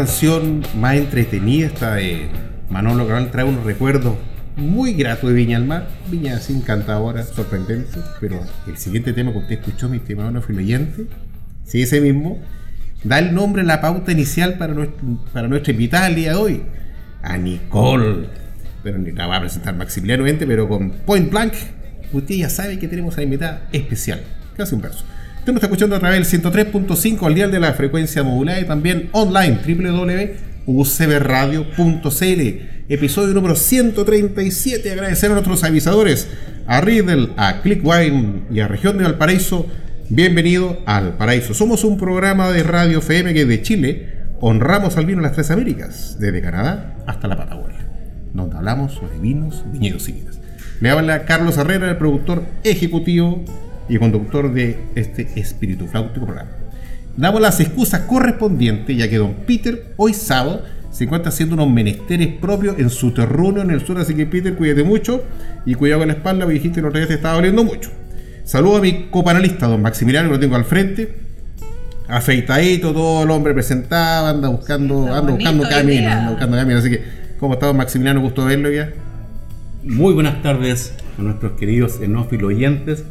Canción más entretenida esta de Manolo Cabral. Trae unos recuerdos muy gratos de Viña al Mar. Viña así encantadora, sorprendente. Pero el siguiente tema que usted escuchó, mi estimado oyente, sí, ese mismo, da el nombre, la pauta inicial para, nuestro, para nuestra invitada el día de hoy, a Nicole. Pero ni la va a presentar Maximiliano pero con Point Blank, usted ya sabe que tenemos a invitada especial. Casi un verso. Usted nos está escuchando a través del 103.5 al día de la frecuencia modulada y también online www.ucbradio.cl. Episodio número 137. Agradecer a nuestros avisadores, a Riddle, a Clickwine y a Región de Valparaíso. Bienvenido al Paraíso. Somos un programa de radio FM que de Chile honramos al vino en las tres Américas, desde Canadá hasta la Patagonia, donde hablamos sobre vinos, viñedos y vidas. Le habla Carlos Herrera, el productor ejecutivo y conductor de este espíritu flautico programa. Damos las excusas correspondientes, ya que don Peter, hoy sábado, se encuentra haciendo unos menesteres propios en su terruño en el sur, así que Peter, cuídate mucho y cuidado con la espalda, porque dijiste que otra vez te estaba doliendo mucho. Saludo a mi copanalista, don Maximiliano, que lo tengo al frente. Afeitadito, todo el hombre presentado, anda buscando, anda buscando camino, anda buscando camino. Así que, ¿cómo está don Maximiliano? Gusto verlo ya. Muy buenas tardes a nuestros queridos enófilos oyentes.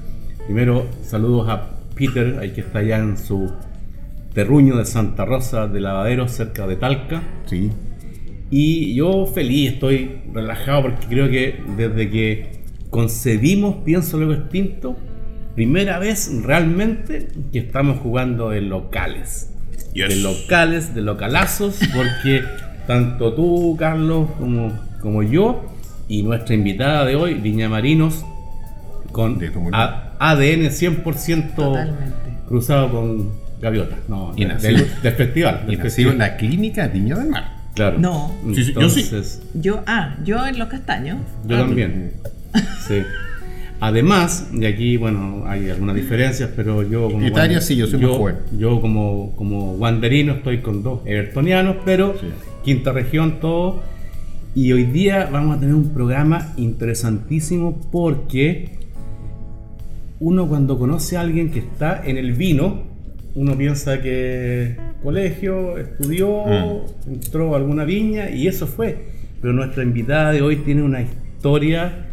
Primero, saludos a Peter, ahí que está allá en su terruño de Santa Rosa de Lavadero, cerca de Talca. Sí. Y yo feliz, estoy relajado porque creo que desde que concebimos Pienso Luego Extinto, primera vez realmente que estamos jugando en locales. De locales, de localazos, porque tanto tú, Carlos, como, como yo, y nuestra invitada de hoy, Viña Marinos, con ADN 100% cruzado con gaviota. No, y del, festival. Y nacido en la clínica Viña del Mar. Claro. No. yo sí. Yo, ah, yo en los castaños. Yo ah, también. sí. Además, de aquí, bueno, hay algunas diferencias, pero yo como. Italia sí, yo soy yo, muy Yo como, como wanderino estoy con dos evertonianos, pero quinta región, todo. Y hoy día vamos a tener un programa interesantísimo porque uno cuando conoce a alguien que está en el vino, uno piensa que colegio, estudió, mm. entró a alguna viña y eso fue. Pero nuestra invitada de hoy tiene una historia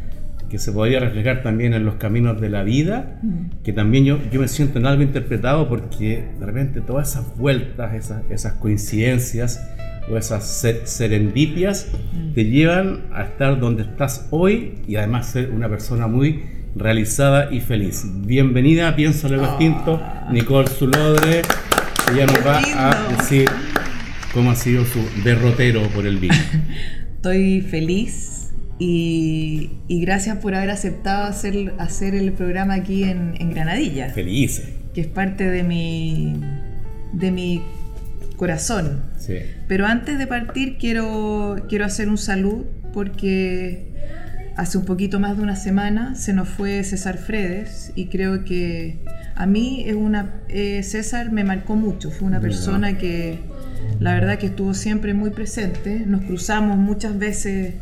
que se podría reflejar también en los caminos de la vida, mm. que también yo, yo me siento en algo interpretado porque de repente todas esas vueltas, esas, esas coincidencias o esas serendipias mm. te llevan a estar donde estás hoy y además ser una persona muy realizada y feliz. Bienvenida a Pienso Luego Extinto, ah. Nicole Zulodre. Ella nos va a decir cómo ha sido su derrotero por el vino. Estoy feliz y, gracias por haber aceptado hacer, hacer el programa aquí en, Granadilla. Feliz. que es parte de mi, de mi corazón. Sí. Pero antes de partir quiero, quiero hacer un salud porque hace un poquito más de una semana se nos fue César Fredes y creo que a mí es una, eh, César me marcó mucho, fue una persona que la verdad que estuvo siempre muy presente, nos cruzamos muchas veces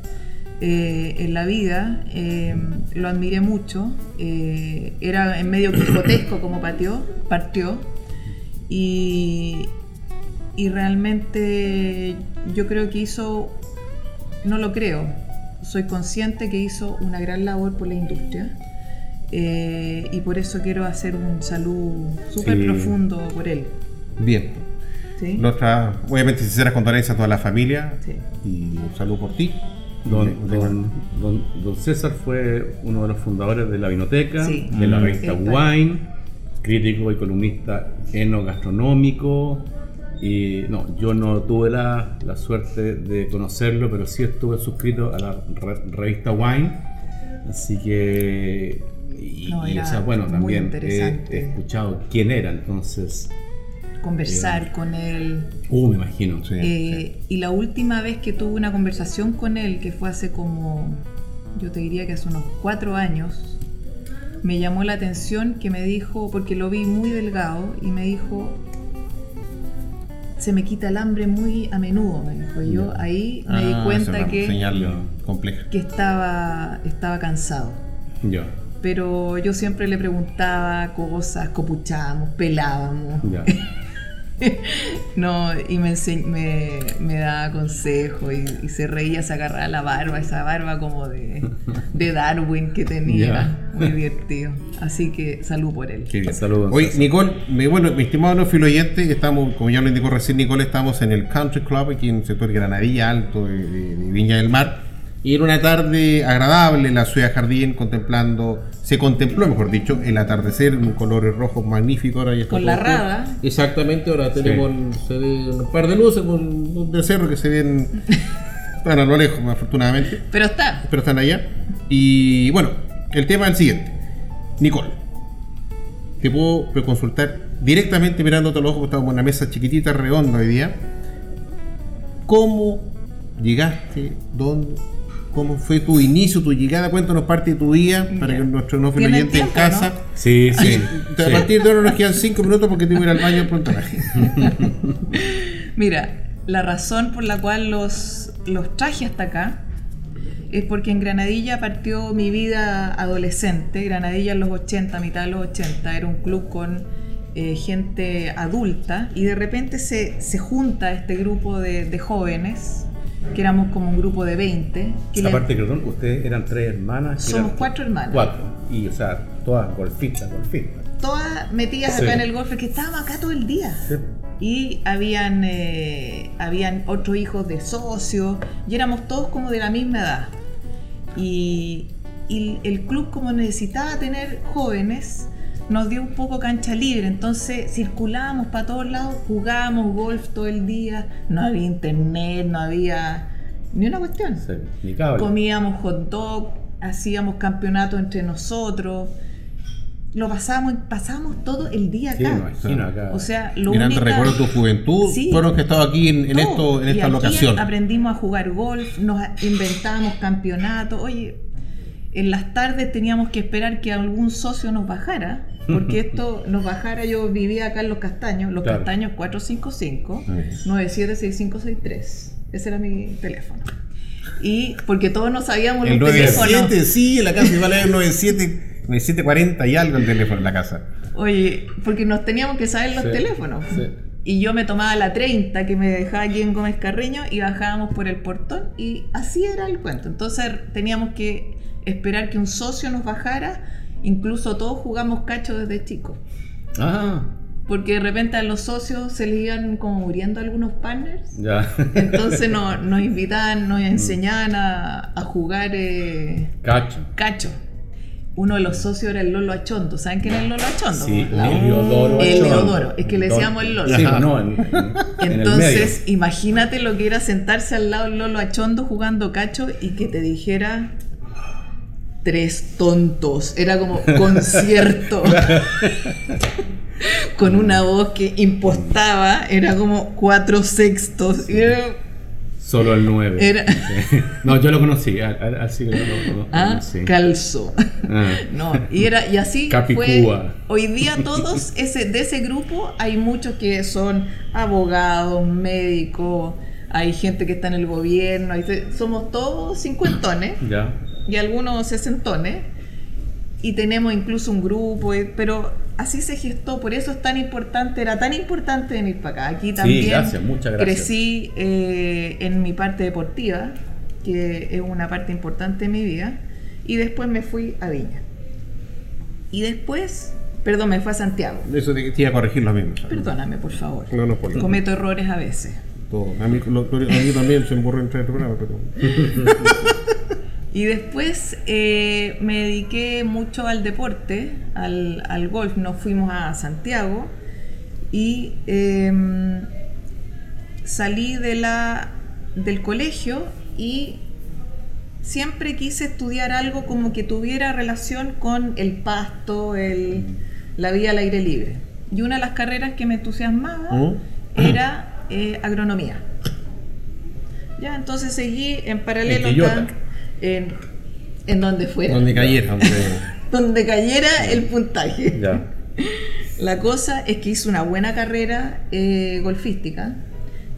eh, en la vida, eh, lo admiré mucho, era en medio quijotesco como partió, partió y, y realmente yo creo que hizo, no lo creo, soy consciente que hizo una gran labor por la industria eh, y por eso quiero hacer un saludo súper Sí. profundo por él. Bien. ¿sí? Nuestra, obviamente, sinceras condolencias a toda la familia Sí. y un saludo por ti. Don, don- don- don César fue uno de los fundadores de la Vinoteca, Sí. de la Mm. revista Wine, crítico y columnista enogastronómico. Y no, yo no tuve la, la suerte de conocerlo, pero sí estuve suscrito a la re- revista Wine. Así que. Y, No, y, o sea, bueno, también he, escuchado quién era, entonces. Conversar con él. Uh, me imagino. Sí, Eh, Y la última vez que tuve una conversación con él, que fue hace como, yo te diría que hace unos cuatro años, me llamó la atención que me dijo, porque lo vi muy delgado, y me dijo, se me quita el hambre muy a menudo, me dijo. Y yo ahí me Ah, di es cuenta que, que estaba, estaba cansado. Pero yo siempre le preguntaba cosas, copuchábamos, pelábamos. ya. No, y me, me, me daba consejo y, y se reía, se agarraba la barba, esa barba como de, de Darwin que tenía. Ya. Muy divertido. Así que salud por él. Qué bien. Saludos, Oye, César. Nicole, mi, bueno, mi estimado no oyente, estamos, como ya lo indicó recién Nicole, estamos en el Country Club, aquí en el sector Granadilla Alto de, de- de Viña del Mar. Y era una tarde agradable en la ciudad jardín, contemplando, se contempló, mejor dicho, el atardecer en colores rojos magníficos. Ahora ya está Con la rada. Exactamente, ahora tenemos se ve un par de luces con un de cerro que se ven, bueno, a lo lejos, afortunadamente Pero está. pero están allá. Y bueno, el tema es el siguiente. Nicole, te puedo consultar directamente mirándote a los ojos, porque estamos en una mesa chiquitita, redonda hoy día. ¿Cómo llegaste? ¿Dónde? ¿Cómo fue tu inicio, tu llegada? Cuéntanos parte de tu día para que nuestro no oyente en casa. ¿no? Sí, sí. A partir de ahora nos quedan 5 minutos porque tengo que ir al baño pronto. Mira, la razón por la cual los, los traje hasta acá es porque en Granadilla partió mi vida adolescente. Granadilla en los 80, mitad de los 80, era un club con eh, gente adulta y de repente se, se junta este grupo de, de jóvenes, que éramos como un grupo de 20. Que le- Aparte, perdón, ustedes eran tres hermanas. Somos eran- cuatro hermanas. Cuatro. Y, o sea, todas golfistas, golfistas. todas metidas Sí. acá en el golf, que estábamos acá todo el día. Sí. Y habían, eh, habían otros hijos de socios y éramos todos como de la misma edad. Y, y el club como necesitaba tener jóvenes, nos dio un poco cancha libre, entonces circulábamos para todos lados, jugábamos golf todo el día, no había internet, no había ni una cuestión. Sí, ni cable. Comíamos hot dog, hacíamos campeonatos entre nosotros, lo pasábamos, pasábamos todo el día Sí, me acá. imagino acá. O sea, lo Mirando única- recuerdo tu juventud, Sí. fueron que estado aquí en, en esto, en Y esta aquí locación. Aprendimos a jugar golf, nos inventábamos campeonatos. Oye, en las tardes teníamos que esperar que algún socio nos bajara, porque esto nos bajara. Yo vivía acá en Los Castaños, Los Claro. Castaños 455 Muy 976563. Ese era mi teléfono. Y porque todos no sabíamos El los teléfonos. 97, sí, en la casa iba a leer 97, 9740 y algo el teléfono en la casa. Oye, porque nos teníamos que saber los Sí, teléfonos. sí. Y yo me tomaba la 30 que me dejaba aquí en Gómez Carreño y bajábamos por el portón y así era el cuento. Entonces teníamos que esperar que un socio nos bajara. Incluso todos jugamos cacho desde chicos. Ah, Porque de repente a los socios se les iban como muriendo algunos partners. ya. Entonces no- nos invitaban, nos enseñaban a, a jugar eh, Cacho. cacho. Uno de los socios era el Lolo Achondo. ¿Saben quién es el Lolo Achondo? Sí, La- Heliodoro. El Achondo. Leodoro, es que le decíamos el Lolo. Sí, no, en, en- en el Entonces, medio. imagínate lo que era sentarse al lado del Lolo Achondo jugando cacho y que te dijera tres tontos. Era como concierto. con una voz que impostaba, era como cuatro sextos. y era- Solo el 9. Era- No, yo lo conocí. Así que lo, lo- ah, conocí. calzó. Ah. No, y era y así Capicúa. fue. Hoy día todos ese de ese grupo hay muchos que son abogados, médicos, hay gente que está en el gobierno, hay- somos todos cincuentones Ya. Y algunos sesentones y tenemos incluso un grupo, eh, pero así se gestó, por eso es tan importante, era tan importante venir para acá. Aquí también gracias, muchas gracias. crecí eh, en mi parte deportiva, que es una parte importante de mi vida, y después me fui a Viña. Y después, perdón, me fui a Santiago. Eso te, te iba a corregir lo mismo. Perdóname, por favor. No, no, por. Cometo errores a veces. Todo. A mí, lo- a mí también se emburró en tres programas, pero. Y después eh, me dediqué mucho al deporte, al, al golf. Nos fuimos a Santiago y em, salí de la, del colegio y siempre quise estudiar algo como que tuviera relación con el pasto, el, la vida al aire libre. Y una de las carreras que me entusiasmaba ¿Mm? era eh, agronomía. Ya, entonces seguí en paralelo en, en donde fuera, Donde cayera, donde. donde cayera el puntaje. Ya. La cosa es que hice una buena carrera eh, golfística.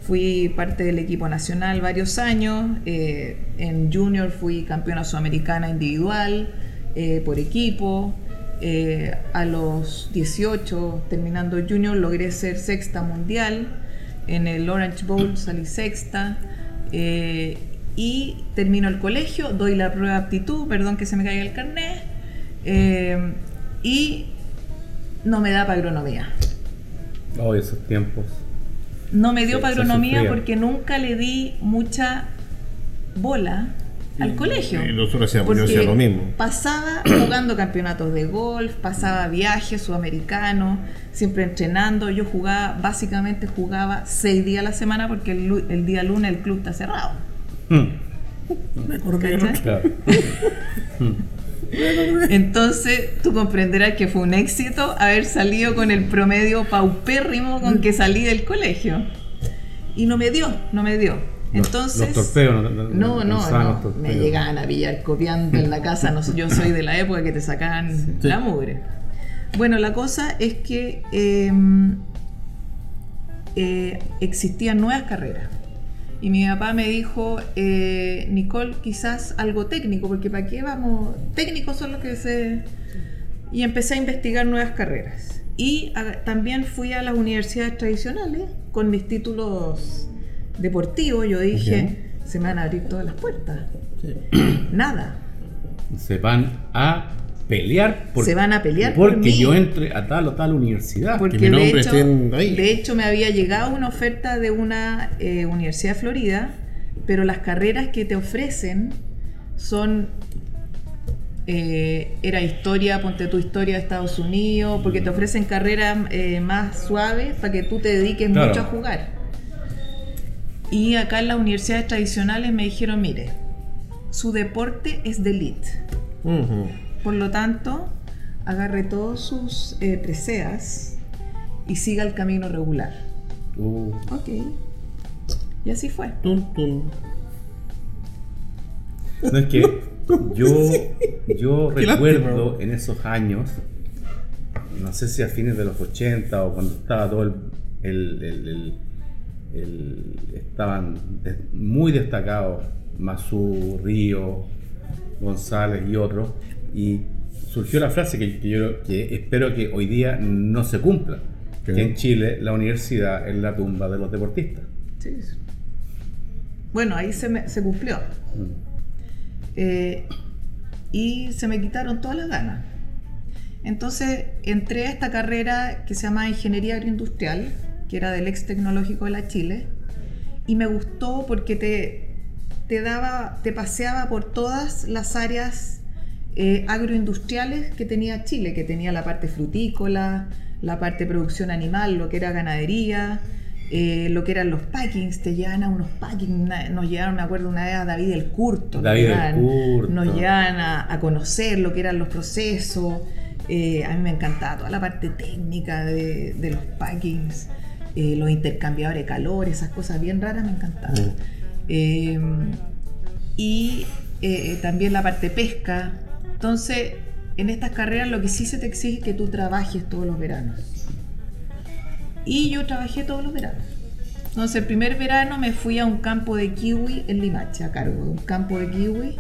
Fui parte del equipo nacional varios años. eh, en junior fui campeona sudamericana individual, eh, por equipo. A los 18, terminando junior, logré ser sexta mundial. En el Orange Bowl salí sexta. Y termino el colegio, doy la prueba de aptitud, perdón que se me caiga el carnet. eh, y no me da para agronomía. Oh, esos tiempos. No me dio Sí, para se agronomía porque nunca le di mucha bola al colegio. Y nosotros hacíamos- yo hacía lo mismo. Pasaba jugando campeonatos de golf, pasaba viajes sudamericanos, siempre entrenando. Yo jugaba, básicamente jugaba seis días a la semana porque el, el día lunes el club está cerrado. Hmm, ¿cachai? Claro. Entonces tú comprenderás que fue un éxito haber salido con el promedio paupérrimo con que salí del colegio. Y no me dio, no me dio. Los- Entonces, los torpeos, no- no- no, los torpeos. me llegaban a pillar copiando en la casa. No, yo soy de la época que te sacaban la mugre. Bueno, la cosa es que eh, eh, existían nuevas carreras. Y mi papá me dijo, eh, Nicole, quizás algo técnico, porque ¿para qué vamos? Técnicos son los que se... Y empecé a investigar nuevas carreras. Y a- también fui a las universidades tradicionales con mis títulos deportivos. Yo dije, se me van a abrir todas las puertas. Nada. Se van a pelear por, Se van a pelear por porque mí. yo entre a tal o tal universidad. Porque mi de nombre hecho, esté en- ahí. de hecho me había llegado una oferta de una eh, universidad de Florida, pero las carreras que te ofrecen son eh, era historia, ponte tu historia de Estados Unidos, porque te ofrecen carreras eh, más suaves para que tú te dediques Claro. mucho a jugar. Y acá en las universidades tradicionales me dijeron, mire, su deporte es de elite. Por lo tanto, agarre todos sus eh, preseas y siga el camino regular. Uh, Ok. Y así fue. Tun, tun. no es que yo, yo recuerdo en esos años, no sé si a fines de los 80 o cuando estaba todo el. el- el- estaban muy destacados Mazú, Río, González y otros, y surgió la frase que, que yo que espero que hoy día no se cumpla: ¿Qué? que en Chile la universidad es la tumba de los deportistas. Sí. Bueno, ahí se, me- se cumplió. Mm. Eh, y se me quitaron todas las ganas. Entonces entré a esta carrera que se llama Ingeniería Agroindustrial, que era del ex tecnológico de la Chile, y me gustó porque te, te daba, te paseaba por todas las áreas eh, agroindustriales que tenía Chile, que tenía la parte frutícola, la parte de producción animal, lo que era ganadería, eh, lo que eran los packings, te llevan a unos packings, nos llevaron, me acuerdo una vez a David el Curto, nos David el llevaban- Curto. nos llevaban a, a conocer lo que eran los procesos, Eh, a mí me encantaba toda la parte técnica de, de los packings, eh, los intercambiadores de calor, esas cosas bien raras me encantaban. Mm. Y también la parte pesca. Entonces, en estas carreras lo que sí se te exige es que tú trabajes todos los veranos. Y yo trabajé todos los veranos. Entonces, el primer verano me fui a un campo de kiwi en Limache, a cargo de un campo de kiwi.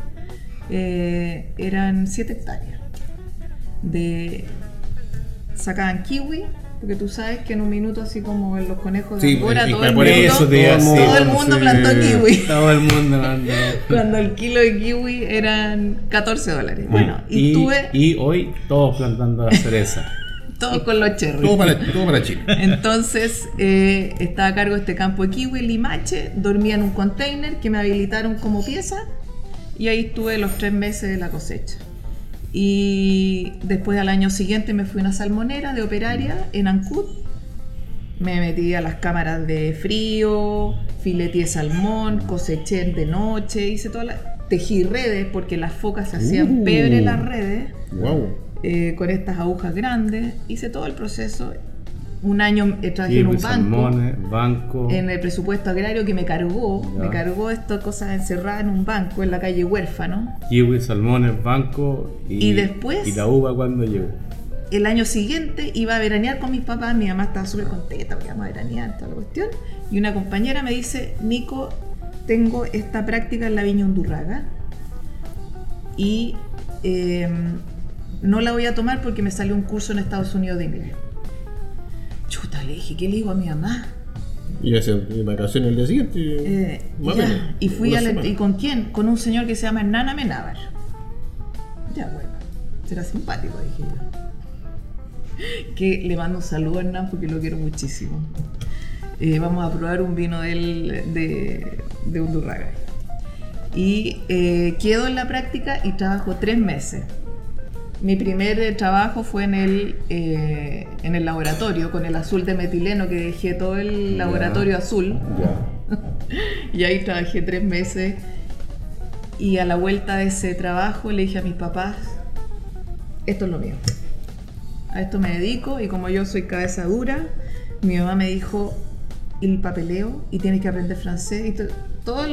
Eh, eran 7 hectáreas. De, sacaban kiwi, porque tú sabes que en un minuto, así como en los conejos de Sí, todo el mundo, eso todo el mundo sí. plantó kiwi. Todo el mundo anda. Cuando el kilo de kiwi eran 14 dólares. Bueno, y, y, tuve y hoy todos plantando la cereza. todo con los cherries. Todo para, todo para Chile. Entonces eh, estaba a cargo de este campo de kiwi Limache, dormía en un container que me habilitaron como pieza y ahí estuve los tres meses de la cosecha. Y después al año siguiente me fui a una salmonera de operaria en Ancud. Me metí a las cámaras de frío, fileteé salmón, coseché de noche, hice todas las... Tejí redes porque las focas se hacían Uh. pebre las redes Wow. eh, con estas agujas grandes. Hice todo el proceso. Un año eh, trabajé en un banco, salmones, banco. en el presupuesto agrario que me cargó, Ya. me cargó estas cosas encerradas en un banco en la calle Huérfano. Kiwi, salmones, banco. Y, Y después- ¿Y la uva cuando llegó? El año siguiente iba a veranear con mis papás, mi mamá estaba súper contenta porque íbamos a veranear, toda la cuestión. Y una compañera me dice, Nico, tengo esta práctica en la viña Undurraga y eh, no la voy a tomar porque me salió un curso en Estados Unidos de inglés. Chuta, le dije, ¿qué le digo a mi mamá? Y hacen vacaciones el día siguiente. Eh, Más ya, menos, y fui a la-. ¿Y con quién? Con un señor que se llama Hernán Amenábar. Ya, bueno, será simpático, dije yo. Que le mando un saludo a Hernán porque lo quiero muchísimo. Eh, vamos a probar un vino de, él, de, de Undurraga. Y eh, quedo en la práctica y trabajo tres meses. Mi primer eh, trabajo fue en el, eh, en el laboratorio con el azul de metileno que dejé todo el laboratorio azul. Y ahí trabajé tres meses. Y a la vuelta de ese trabajo le dije a mis papás, esto es lo mío. A esto me dedico y como yo soy cabeza dura, mi mamá me dijo, el papeleo y tienes que aprender francés y to- todas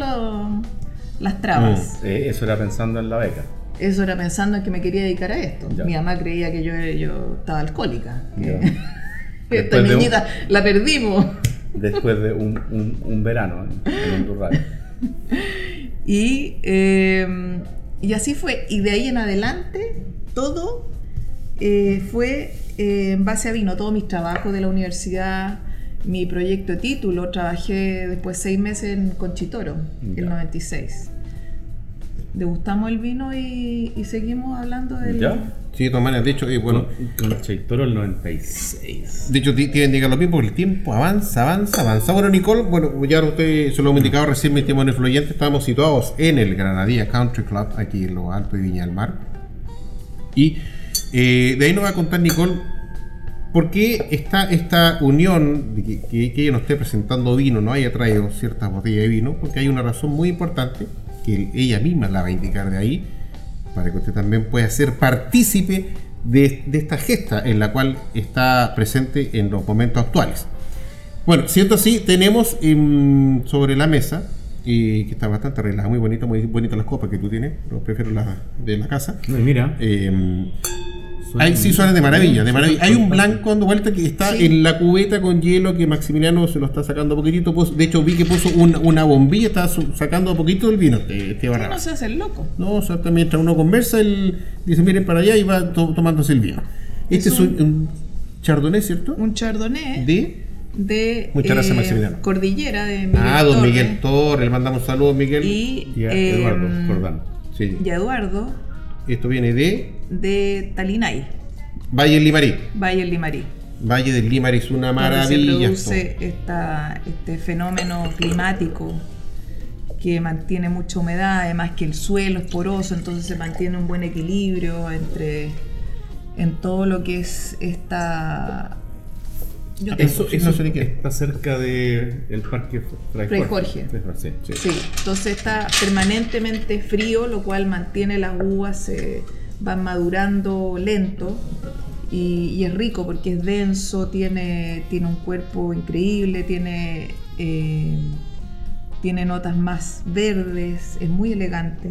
las trabas. Eh, eso era pensando en la beca. Eso era pensando en que me quería dedicar a esto. Ya. Mi mamá creía que yo, yo estaba alcohólica. que. Esta un- niñita la perdimos. Después de un, un, un verano en, en Undurraga. Y, eh, y así fue. Y de ahí en adelante, todo eh, fue eh, en base a vino. Todos mis trabajos de la universidad, mi proyecto de título, trabajé después seis meses en Conchitoro, el Ya. 96. Degustamos el vino y, y seguimos hablando del... ¿Ya? Sí, de todas maneras, de hecho, eh, bueno, Con, el 96. de hecho ti- tienen que lo mismo porque el tiempo avanza, avanza, avanza. Bueno, Nicole, bueno, ya usted se lo hemos indicado recién, mi estimado influyente, estamos situados en el Granadilla Country Club, aquí en lo alto de Viña del Mar. Y eh, de ahí nos va a contar Nicole por qué está esta unión de que, que- que ella nos esté presentando vino, no haya traído ciertas botellas de vino, porque hay una razón muy importante que ella misma la va a indicar de ahí, para que usted también pueda ser partícipe de, de esta gesta en la cual está presente en los momentos actuales. Bueno, siento así, tenemos em, sobre la mesa, eh, que está bastante arreglada, muy bonita, muy bonitas las copas que tú tienes, pero prefiero las de la casa. Mira. Em, son- hay, sí, suenan de maravilla, de maravilla. Hay un blanco dando vuelta que está Sí. en la cubeta con hielo que Maximiliano se lo está sacando a poquitito. Puso- de hecho, vi que puso un- una bombilla, está sacando a poquito el vino. Este, este Sí, Barrabás. no se hace el loco. No, o sea, mientras uno conversa, él dice, miren para allá y va to- tomándose el vino. Este es Es un, un- chardonnay, ¿cierto? Un chardonnay De... de Muchas gracias, Maximiliano. Cordillera de Miguel Ah, don Miguel Torres, le mandamos saludos, Miguel. y, Y a eh, Eduardo Jordán. Sí. y a Eduardo Esto viene de de Talinay, Valle del Limarí. Valle del Limarí. Valle del Limarí es una donde maravilla. se produce esta, este fenómeno climático que mantiene mucha humedad, además que el suelo es poroso, entonces se mantiene un buen equilibrio entre en todo lo que es esta yo te- Eso, Sí, eso no sé ni qué. está cerca del parque Fray Fray Jorge. Jorge. Fray Jorge, sí. Sí, entonces está permanentemente frío, lo cual mantiene las uvas eh, van madurando lento y, y es rico porque es denso, tiene, tiene un cuerpo increíble, tiene, eh, tiene notas más verdes, es muy elegante.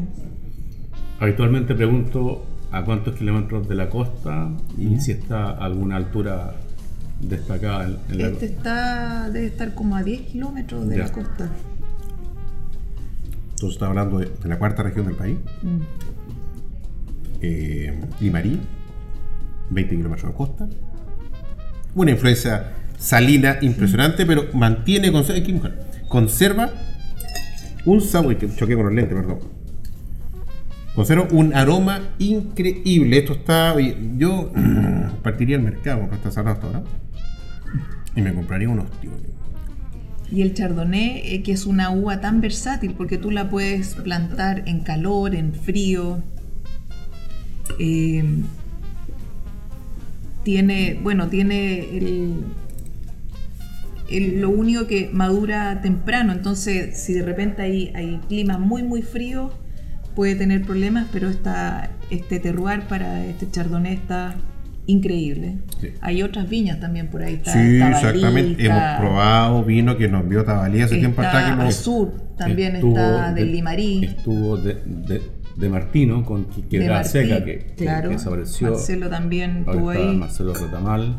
Habitualmente pregunto a cuántos kilómetros de la costa y si está a alguna altura destacada en, en la Este está, debe estar como a 10 kilómetros de Ya. la costa. Entonces está hablando de, de la cuarta región del país. Mm. Eh, Limarí, 20 kilómetros de costa. Una influencia salina impresionante, pero mantiene, conserva, conserva un sabor, que choqué con los lentes, perdón. Conserva un aroma increíble. Esto está, oye, yo partiría al mercado, porque está cerrado hasta ahora, y me compraría unos tíos. Y el chardonnay, eh, que es una uva tan versátil porque tú la puedes plantar en calor, en frío. Eh, tiene, bueno, tiene el, el- lo único que madura temprano, entonces si de repente hay, hay climas muy muy fríos puede tener problemas, pero esta, este terroir para este chardonnay está increíble. Sí. Hay otras viñas también por ahí. Está Sí, Tabalí, exactamente. está- Hemos probado vino que nos envió Tabalí hace tiempo Está atrás. Que nos- Azur, también Estuvo está de- del Limarí. Estuvo de, de, de Martino con que- de Quebrada Martí, Seca, que, claro. que desapareció. Marcelo también estuvo ahí. Marcelo Retamal.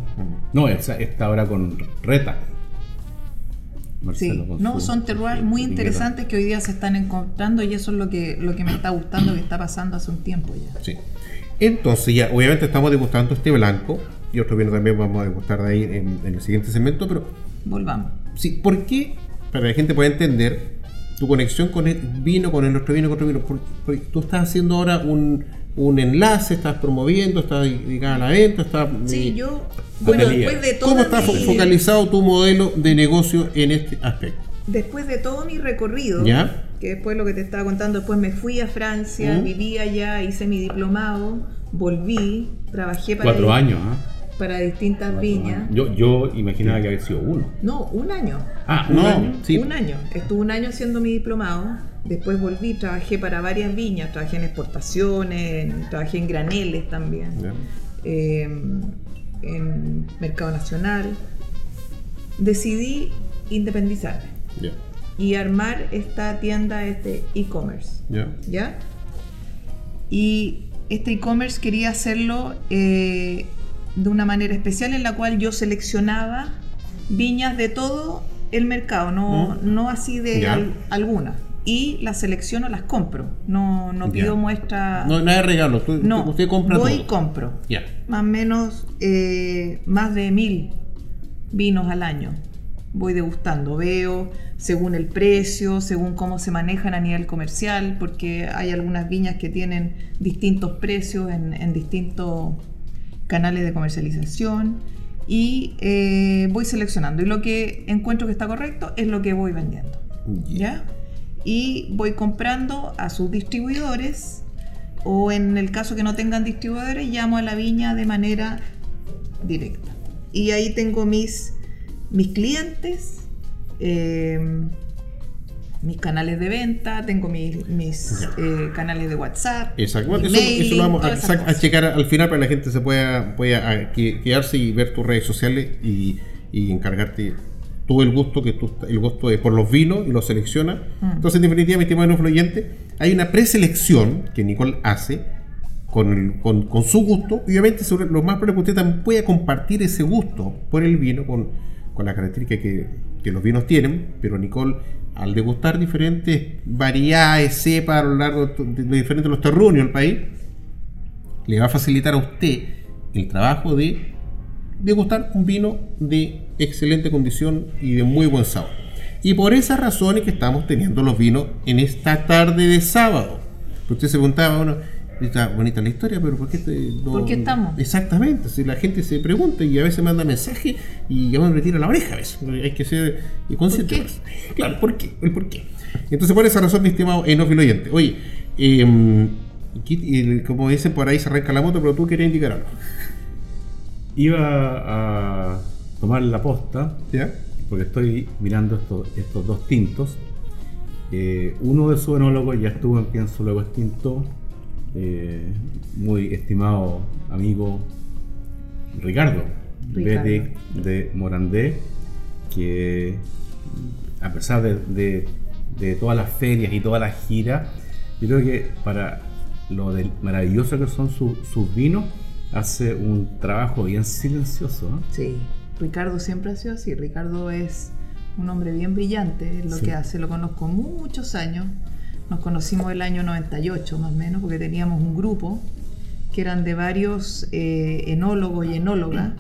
No, esa- está ahora con Reta. Sí, Marcelo con no, son terroirs muy interesantes que hoy día se están encontrando y eso es lo que, lo que me está gustando que está pasando hace un tiempo ya. Sí. Entonces, ya, obviamente estamos degustando este blanco y otro vino también vamos a degustar de ahí en, en el siguiente segmento, pero Volvamos. sí, ¿por qué? Para que la gente pueda entender tu conexión con el vino, con el otro vino, con otro vino. Por- porque tú estás haciendo ahora un, un enlace, estás promoviendo, estás dedicada a la venta, estás. Sí, eh, yo, bueno, después de ¿Cómo todo está fo- mi, focalizado tu modelo de negocio en este aspecto? Después de todo mi recorrido, ¿Ya? que después lo que te estaba contando, después me fui a Francia, ¿Mm? viví allá, hice mi diplomado, volví, trabajé para, Cuatro años, ¿ah? para distintas Cuatro viñas. años. Yo, yo imaginaba que había sido uno. No, un año. Ah, un No, año. sí. Un año. Estuve un año haciendo mi diplomado. Después volví, trabajé para varias viñas. Trabajé en exportaciones, en- trabajé en graneles también. Eh, en Mercado Nacional. Decidí independizarme ¿Ya? y armar esta tienda, este e-commerce. ¿Ya? ¿Ya? Y este e-commerce quería hacerlo eh, de una manera especial en la cual yo seleccionaba viñas de todo el mercado, no, Mm. no así de Ya. al- algunas. Y las selecciono, las compro. No, no pido muestra. No, nada de regalo, tú- No, usted compra voy y todo. compro. Ya. Más o menos eh, más de mil vinos al año. Voy degustando, veo según el precio, según cómo se manejan a nivel comercial, porque hay algunas viñas que tienen distintos precios en, en distintos canales de comercialización y eh, voy seleccionando. Y lo que encuentro que está correcto es lo que voy vendiendo. ¿Ya? Y voy comprando a sus distribuidores o en el caso que no tengan distribuidores, llamo a la viña de manera directa. Y ahí tengo mis, mis clientes, eh, mis canales de venta, tengo mis, mis eh, canales de WhatsApp. Exacto. Eso, mailing, eso lo vamos a, checar al final para que la gente se pueda, pueda a, que- quedarse y ver tus redes sociales y, y encargarte todo el gusto que tú, el gusto de por los vinos y los selecciona. Mm. Entonces, en definitiva, mi estimado influyente, hay una preselección que Nicole hace con, el- con, con su gusto. Y obviamente, sobre, lo más probable que usted también pueda compartir ese gusto por el vino con, con las características que, que los vinos tienen. Pero Nicole, al degustar diferentes variedades, cepas a lo largo de, de diferentes los terruños del país, le va a facilitar a usted el trabajo de degustar un vino de excelente condición y de muy buen sabor. Y por esas razones que estamos teniendo los vinos en esta tarde de sábado. Usted se preguntaba, bueno, está bonita la historia, pero ¿por qué, te- no- ¿Por qué estamos? Exactamente, si la gente se pregunta y a veces manda mensajes y ya uno le tira la oreja a veces. Hay que ser consciente. ¿Por de eso. Claro, ¿por qué? El por qué. Entonces, por esa razón, mi estimado enófilo oyente. Oye, eh, aquí, eh, como dicen por ahí, se arranca la moto, pero tú querías indicar algo. Iba a tomar la posta ¿Ya? porque estoy mirando estos, estos dos tintos. Eh, uno de su enólogo ya estuvo en Pienso Luego es Tinto eh, muy estimado amigo Ricardo, Ricardo. Betty de Morandé, que a pesar de, de- de todas las ferias y todas las giras, yo creo que para lo del maravilloso que son su- sus vinos, hace un trabajo bien silencioso. Sí, Ricardo siempre ha sido así. Ricardo es un hombre bien brillante en lo Sí. que hace. Lo conozco muchos años. Nos conocimos el año 98 más o menos porque teníamos un grupo que eran de varios eh, enólogos y enólogas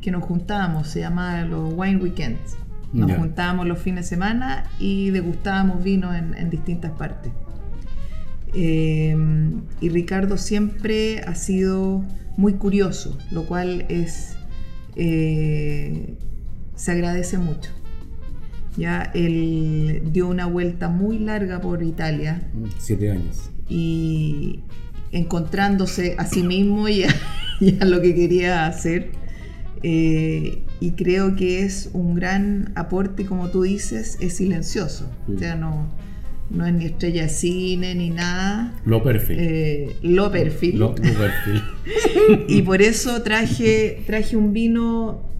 que nos juntábamos. Se llamaba los Wine Weekends. Nos juntábamos los fines de semana y degustábamos vino en, en distintas partes. Eh, y Ricardo siempre ha sido muy curioso, lo cual es eh, se agradece mucho. Ya él dio una vuelta muy larga por Italia Siete años. y encontrándose a sí mismo y a, y a lo que quería hacer. Eh, y creo que es un gran aporte, como tú dices, es silencioso. O sea, no, no es ni estrella de cine ni nada. Lo perfil. Eh, lo perfil. Lo, lo perfil. Y por eso traje, traje un vino.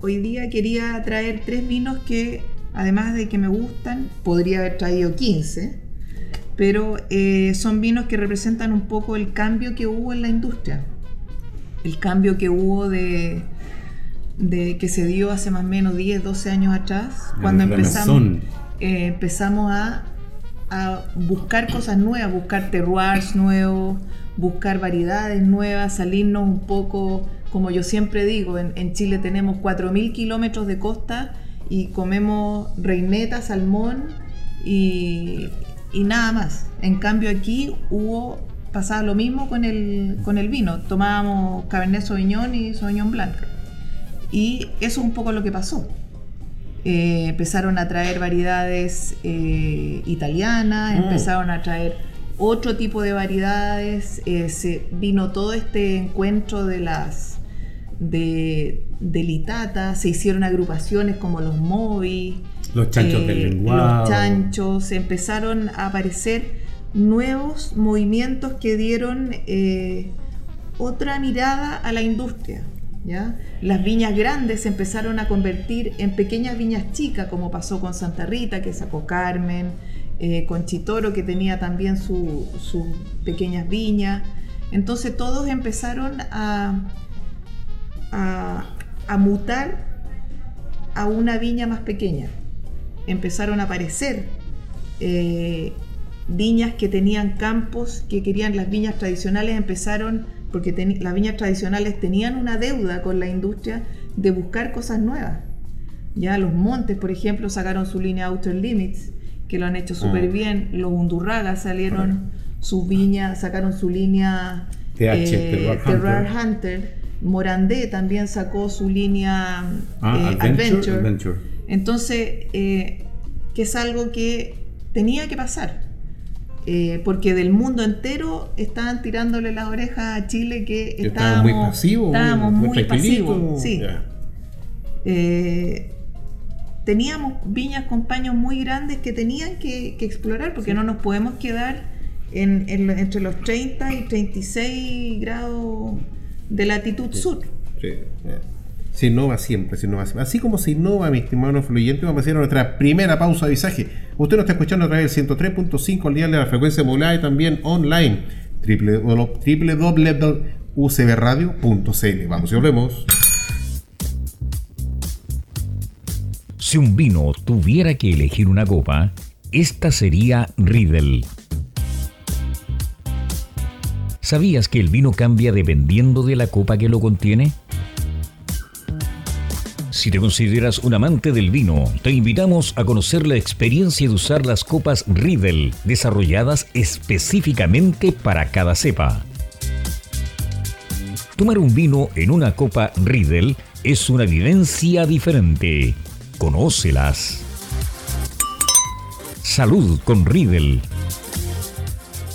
Hoy día quería traer tres vinos que, además de que me gustan, podría haber traído 15, pero eh, son vinos que representan un poco el cambio que hubo en la industria. El cambio que hubo de, de que se dio hace más o menos 10, 12 años atrás, cuando empezamos, eh, empezamos a, a buscar cosas nuevas, buscar terroirs nuevos, buscar variedades nuevas, salirnos un poco, como yo siempre digo, en, en Chile tenemos 4.000 kilómetros de costa y comemos reineta, salmón y, y nada más. En cambio aquí hubo, pasaba lo mismo con el, con el vino, tomábamos Cabernet Sauvignon y Sauvignon Blanc. Y eso es un poco lo que pasó. Eh, empezaron a traer variedades eh, italianas, Mm. empezaron a traer otro tipo de variedades, eh, se vino todo este encuentro de las de, de Litata, se hicieron agrupaciones como los Movi, Los chanchos del lenguado. Eh, los chanchos, empezaron a aparecer nuevos movimientos que dieron eh, otra mirada a la industria. ¿ya? Las viñas grandes se empezaron a convertir en pequeñas viñas chicas, como pasó con Santa Rita, que sacó Carmen, eh, con Chitoro, que tenía también su- sus pequeñas viñas. Entonces todos empezaron a, a, a mutar a una viña más pequeña. Empezaron a aparecer eh, viñas que tenían campos que querían las viñas tradicionales empezaron porque las viñas tradicionales tenían una deuda con la industria de buscar cosas nuevas. Ya los montes, por ejemplo, sacaron su línea Outer Limits, que lo han hecho súper Mm. bien. Los Undurraga salieron sus viñas, sacaron su línea TH. Hunter. Morandé también sacó su línea Ah, eh, Adventure, Adventure. Adventure. Entonces, eh, que es algo que tenía que pasar. Eh, porque del mundo entero estaban tirándole las orejas a Chile que estábamos muy pasivo, estábamos muy, tranquilito, pasivos. Sí. teníamos viñas con paños muy grandes que tenían que, que explorar porque no nos podemos quedar en- en lo- entre los 30 y 36 grados de latitud sur. Sí. Se innova siempre, se innova siempre. Así como se innova, mi estimado fluyente, vamos a hacer nuestra primera pausa de avisaje. Usted nos está escuchando a través del 103.5 al día de la frecuencia modulada y también online www.ucbradio.cl. Vamos y volvemos. Si un vino tuviera que elegir una copa, esta sería Riedel. ¿Sabías que el vino cambia dependiendo de la copa que lo contiene? Si te consideras un amante del vino, te invitamos a conocer la experiencia de usar las copas Riedel, desarrolladas específicamente para cada cepa. Tomar un vino en una copa Riedel es una vivencia diferente. Conócelas. Salud con Riedel.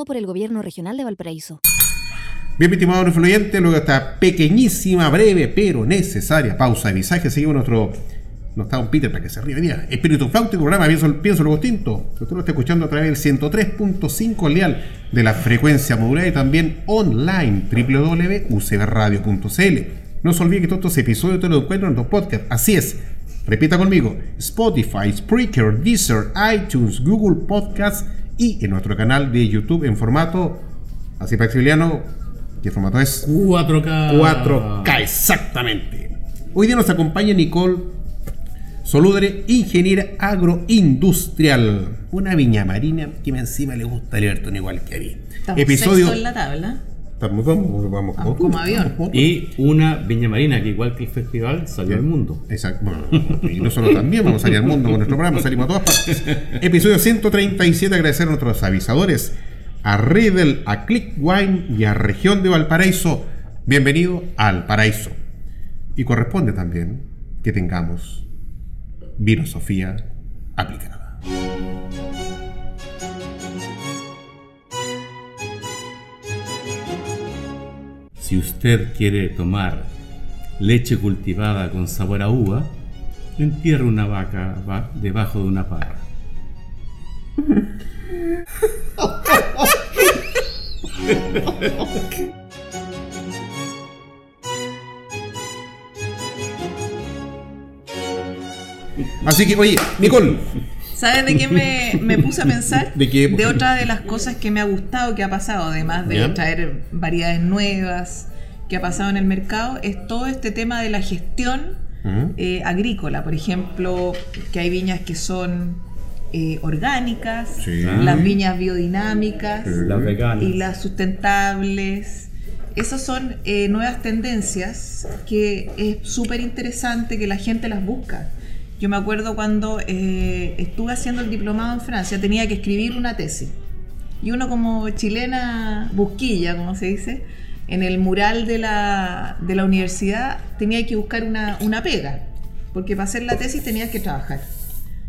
por el Gobierno Regional de Valparaíso. Bien, estimado influyente, luego esta pequeñísima, breve, pero necesaria pausa de visaje, seguimos nuestro. No está un Peter para que se ríe día. Espíritu Flautico, programa Pienso, Pienso Luego Tinto. Usted lo está escuchando a través del 103.5 leal de la frecuencia modulada y también online www.ucbradio.cl. No se olvide que todos estos episodios te los encuentran en los podcasts. Así es. Repita conmigo: Spotify, Spreaker, Deezer, iTunes, Google Podcasts y en nuestro canal de YouTube en formato, así para Exiliano, ¿qué formato es? 4K. 4K, exactamente. Hoy día nos acompaña Nicole Soludre, ingeniera agroindustrial. Una viña marina que me encima le gusta el Everton igual que a mí. Estamos Episodio. sexto en la tabla. Estamos, vamos, vamos, Vamos como avión. Y una viña marina que igual que el festival salió al mundo. Exacto. Bueno, y nosotros también vamos a salir al mundo con nuestro programa, salimos a todas partes. Episodio 137, agradecer a nuestros avisadores, a Riddle, a Click Wine y a Región de Valparaíso. Bienvenido al Paraíso. Y corresponde también que tengamos filosofía aplicada. Si usted quiere tomar leche cultivada con sabor a uva, entierre una vaca va- debajo de una parra. Así que, oye, Nicole, ¿Sabes de qué me, me puse a pensar? ¿De qué? otra de las cosas que me ha gustado que ha pasado, además de ¿Ya? traer variedades nuevas que ha pasado en el mercado, es todo este tema de la gestión Ujú. eh, agrícola. Por ejemplo, que hay viñas que son eh, orgánicas, Sí. las viñas biodinámicas Las veganas. y las sustentables. Esas son eh, nuevas tendencias que es súper interesante que la gente las busca. Yo me acuerdo cuando eh, estuve haciendo el diplomado en Francia, tenía que escribir una tesis. Y uno como chilena busquilla, como se dice, en el mural de la, de la universidad tenía que buscar una, una pega, porque para hacer la tesis tenías que trabajar.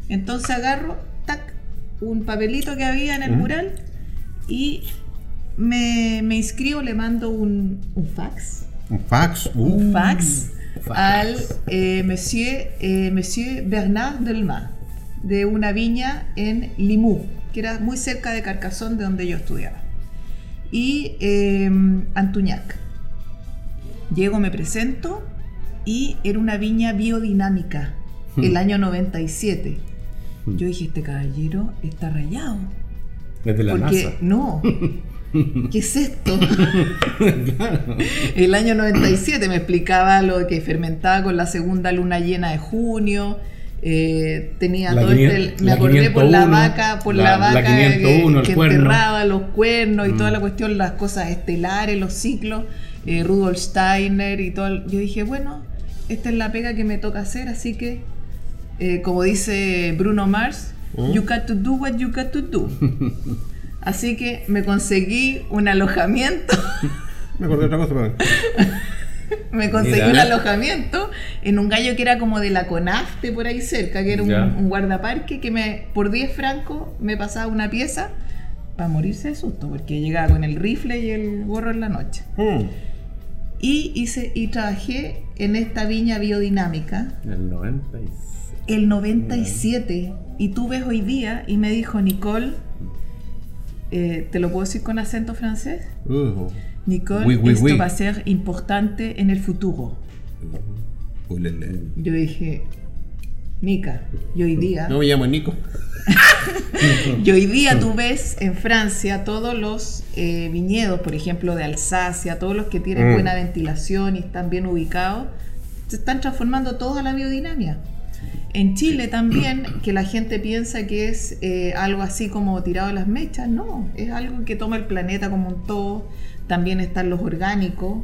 Entonces agarro, tac, un papelito que había en el mural y me, me inscribo, le mando un, un fax, un fax. uh, un fax al eh, monsieur, eh, monsieur Bernard Delmas, de una viña en Limoux, que era muy cerca de Carcassonne, de donde yo estudiaba. Y eh, Antuñac. Llego, me presento y era una viña biodinámica, el año 97. Yo dije, este caballero está rayado. Desde la Porque NASA. no. ¿Qué es esto? El año 97 me explicaba lo que fermentaba con la segunda luna llena de junio. eh, tenía La todo este, 500 me acordé por la 501, vaca, por la, la- la vaca 501, el que, enterraba los cuernos y toda Mm. la cuestión, las cosas estelares, los ciclos, eh, Rudolf Steiner y todo. el- Yo dije, bueno, esta es la pega que me toca hacer, así que, eh, como dice Bruno Mars, you got to do what you got to do. Así que me conseguí un alojamiento, Me acordé de otra cosa, pero- me conseguí Mira. un alojamiento en un gallo que era como de la CONAFTE por ahí cerca, que era un guardaparque que me por 10 francos me pasaba una pieza para morirse de susto, porque llegaba con el rifle y el gorro en la noche. Mm. Y hice y trabajé en esta viña biodinámica El 96. el 97 y tú ves hoy día y me dijo Nicole, eh, ¿te lo puedo decir con acento francés? Uh, Nicole, Oui, oui, esto oui. va a ser importante en el futuro. Yo dije, Nica, y hoy día, No me llamo Nico. y hoy día tú ves en Francia todos los eh, viñedos, por ejemplo, de Alsacia, todos los que tienen Mm. buena ventilación y están bien ubicados, se están transformando toda la biodinámica. En Chile también, que la gente piensa que es eh, algo así como tirado de las mechas, no, es algo que toma el planeta como un todo, también están los orgánicos,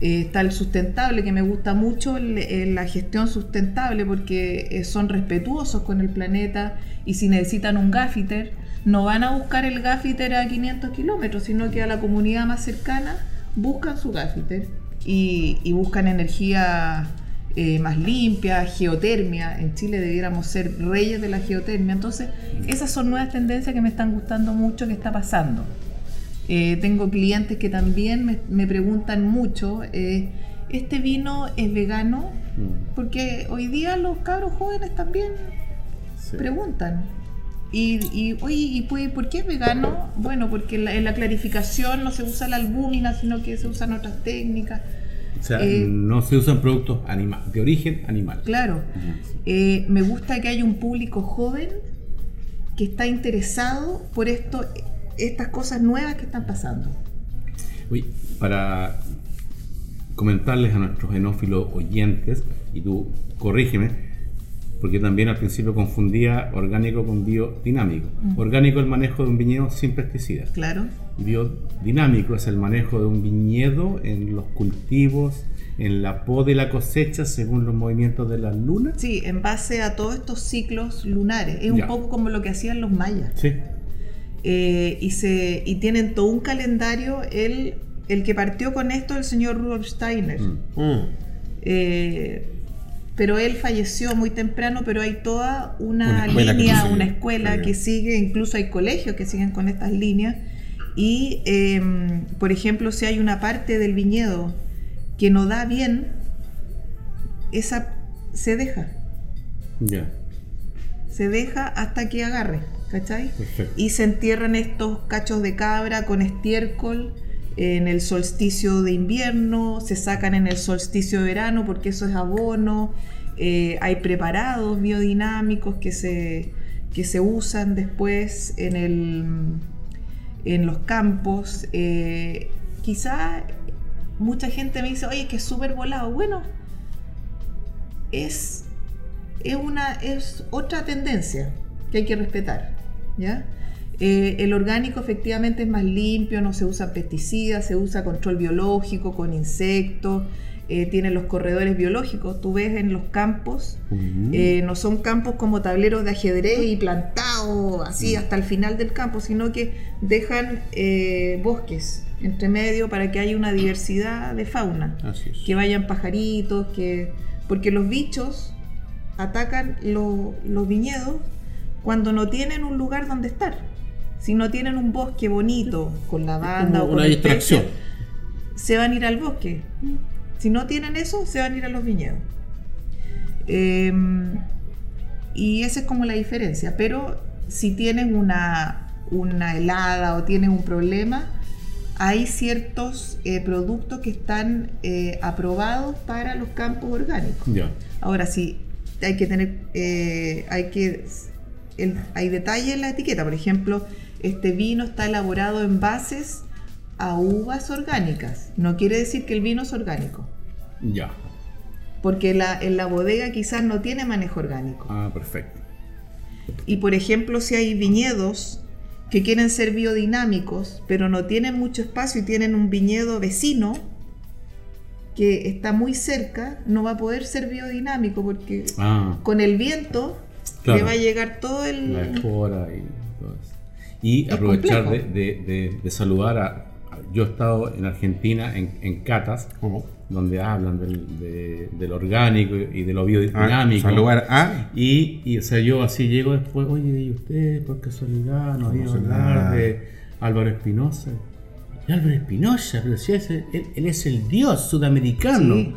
eh, está el sustentable, que me gusta mucho el- la gestión sustentable porque eh, son respetuosos con el planeta y si necesitan un gaffiter, no van a buscar el gaffiter a 500 kilómetros, sino que a la comunidad más cercana buscan su gaffiter y, y buscan energía eh, más limpia, geotermia. En Chile debiéramos ser reyes de la geotermia. Entonces, esas son nuevas tendencias que me están gustando mucho que está pasando. Eh, tengo clientes que también me, me preguntan mucho, eh, ¿este vino es vegano? Mm. Porque hoy día los cabros jóvenes también Sí. preguntan. Y, y, oye, ¿y pues, por qué es vegano? Bueno, porque en la, en la clarificación no se usa la albúmina, sino que se usan otras técnicas. O sea, Eh, no se usan productos anima- de origen animal. Claro, Eh, me gusta que haya un público joven que está interesado por esto, estas cosas nuevas que están pasando. Oye, para comentarles a nuestros enófilos oyentes, y tú corrígeme, porque también al principio confundía orgánico con biodinámico. Orgánico es el manejo de un viñedo sin pesticidas. Claro. Biodinámico es el manejo de un viñedo en los cultivos, en la poda y la cosecha según los movimientos de la luna. Sí, en base a todos estos ciclos lunares. Es Ya. un poco como lo que hacían los mayas. Sí. Eh, y, se, y tienen todo un calendario. El, el que partió con esto, el señor Rudolf Steiner. Mm. Mm. Eh, pero él falleció muy temprano, pero hay toda una, línea, una escuela que sigue, incluso hay colegios que siguen con estas líneas. Y, eh, por ejemplo, si hay una parte del viñedo que no da bien, esa se deja. Ya. Se deja hasta que agarre, ¿cachai? Perfecto. Y se entierran estos cachos de cabra con estiércol en el solsticio de invierno, se sacan en el solsticio de verano porque eso es abono. eh, hay preparados biodinámicos que se, que se usan después en, el, en los campos. eh, quizá mucha gente me dice, oye, es que es súper volado. Bueno, es, es, una, es otra tendencia que hay que respetar. ¿ya? Eh, el orgánico efectivamente es más limpio, no se usa pesticidas, se usa control biológico con insectos, eh, tiene los corredores biológicos. Tú ves en los campos, eh, no son campos como tableros de ajedrez y plantados así hasta el final del campo, sino que dejan eh, bosques entre medio para que haya una diversidad de fauna es. que vayan pajaritos, que porque los bichos atacan lo- los viñedos cuando no tienen un lugar donde estar. Si no tienen un bosque bonito con lavanda Como o con una distracción. se van a ir al bosque. Si no tienen eso, se van a ir a los viñedos. Em, y esa es como la diferencia. Pero si tienes una, una helada o tienes un problema, hay ciertos eh, productos que están eh, aprobados para los campos orgánicos. Ya. Ahora sí, hay que tener, eh, hay que, el- hay detalles en la etiqueta. Por ejemplo, este vino está elaborado en bases a uvas orgánicas. No quiere decir que el vino es orgánico, Ya. porque la, en la bodega quizás no tiene manejo orgánico. Ah, perfecto. Y por ejemplo, si hay viñedos que quieren ser biodinámicos, pero no tienen mucho espacio y tienen un viñedo vecino que está muy cerca, no va a poder ser biodinámico porque Ah, con el viento Claro. le va a llegar todo el... la espora y. Y Es aprovechar de, de- saludar a, Yo he estado en Argentina en, en catas, ¿Cómo? donde hablan del, de- del orgánico y de lo Ah, biodinámico. saludar a. Y, y, o sea, yo así llego después, oye, ¿y usted por casualidad nos iba a hablar de Álvaro Espinosa? ¿Y Álvaro Espinosa? Pero si es el- él, él es el dios sudamericano Sí.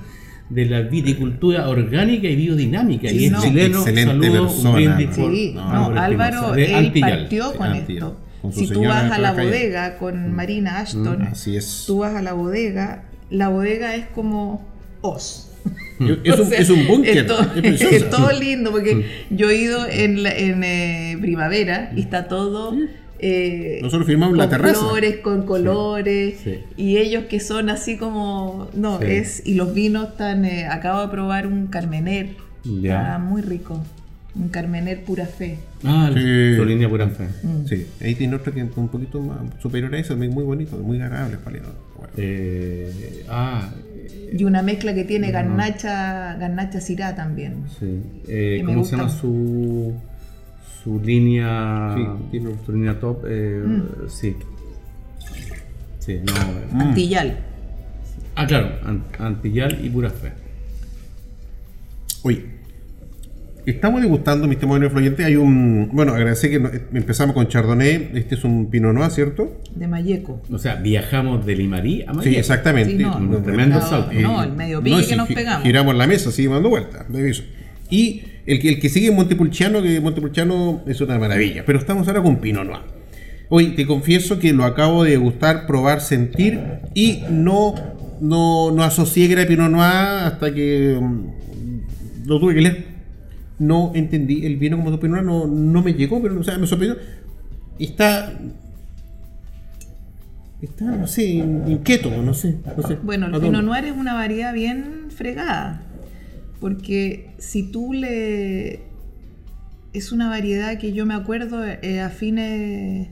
De la viticultura orgánica y biodinámica. Sí, y es no. chileno, Excelente saludo, persona, un Sí, No, Álvaro, él Antillal. partió con Antillal. esto. Con si tú vas a la bodega con Marina Ashton, Así es. tú vas a la bodega, la bodega es como Oz. Es O un, sea, es un búnker. Es todo, es precioso. es todo lindo porque yo he ido en, la- en, eh, primavera y está todo. Eh, Nosotros firmamos con la terraza. flores, con colores. sí. Y ellos que son así como. No, Sí. es. Y los vinos están. eh, acabo de probar un Carmener. Ya. Ah, muy rico. Un Carmener pura fe. Ah, Sí. su línea pura fe. Sí, ahí tiene otro que es un poquito más superior a eso, muy bonito, muy agradable. Palero. Bueno. Eh, ah, Y una mezcla que tiene garnacha, garnacha cirá también. sí. Eh, ¿Cómo se llama gusta. su, su línea? Sí, Su línea top. Eh, Mm. Sí. Sí, no. Antillal. Ah, claro, an- Antillal y pura fe. Oye, estamos degustando, mis testimonios fluyentes. Hay un. Bueno, agradecer que no- empezamos con Chardonnay. Este es un Pinot Noir, ¿cierto? De Mayeco. O sea, viajamos de Limarí a Mayeco. Sí, exactamente. Sí, no, Un tremendo no, salto. No, el medio pique No, que sí, nos pegamos. Giramos la mesa, seguimos dando vueltas. Y el que, el que sigue Montepulciano, que Montepulciano es una maravilla. Pero estamos ahora con Pinot Noir. Hoy te confieso que lo acabo de gustar, probar, sentir y no, no, no asocié que era Pinot Noir hasta que mm, lo tuve que leer. No entendí el vino como Pinot Noir, no, no me llegó, pero o sea, me sorprendió. Está. Está, no sé, inquieto, no sé. No sé Bueno, el. Pinot Noir es una variedad bien fregada. Porque si tú le. Es una variedad que yo me acuerdo eh, a fines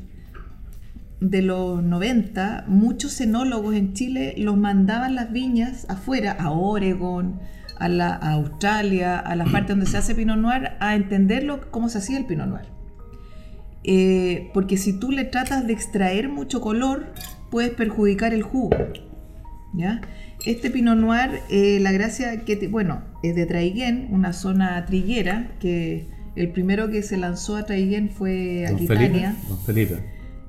de los 90, muchos enólogos en Chile los mandaban las viñas afuera, a Oregon, a, la, Australia, a las partes donde se hace Pinot Noir, a entenderlo cómo se hacía el Pinot Noir. Eh, porque si tú le tratas de extraer mucho color, puedes perjudicar el jugo. ¿ya? Este Pinot Noir, eh, la gracia que, te- bueno, es de Traiguén, una zona triguera, que el primero que se lanzó a Traiguén fue Don Felipe. Aquitania. Don Felipe.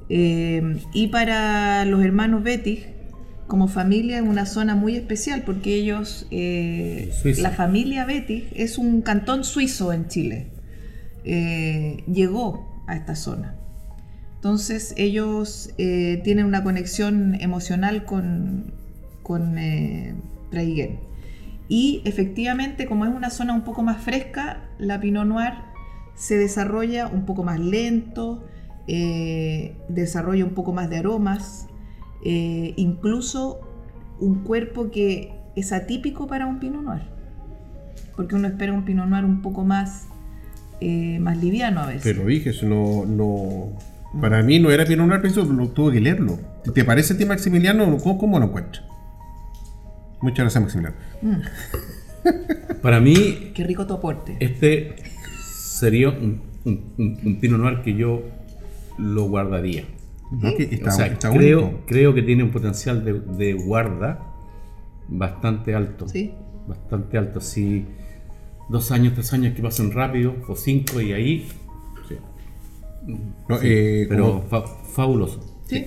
Eh, y para los hermanos Betis, como familia, es una zona muy especial porque ellos, eh, la familia Betis es un cantón suizo en Chile. Llegó a esta zona. Entonces ellos tienen una conexión emocional con, con eh, Traiguén. Y efectivamente, como es una zona un poco más fresca, la Pinot Noir se desarrolla un poco más lento, eh, desarrolla un poco más de aromas, eh, incluso un cuerpo que es atípico para un Pinot Noir. Porque uno espera un Pinot Noir un poco más, eh, más liviano a veces. Te lo dije, eso no, no. Para mí no era Pinot Noir, pero eso lo tuve que leerlo. ¿Te parece a ti, Maximiliano? ¿Cómo, cómo lo encuentras? Muchas gracias, Maximiliano. Para mí, Qué rico tu aporte. este sería un, un, un- un Pinot Noir que yo lo guardaría. Está, o sea, está creo, único. creo que tiene un potencial de, de guarda bastante alto. Sí. Bastante alto. Si dos años, tres años que pasen rápido, o cinco, y ahí. No, eh, Pero fa- fabuloso. ¿Sí?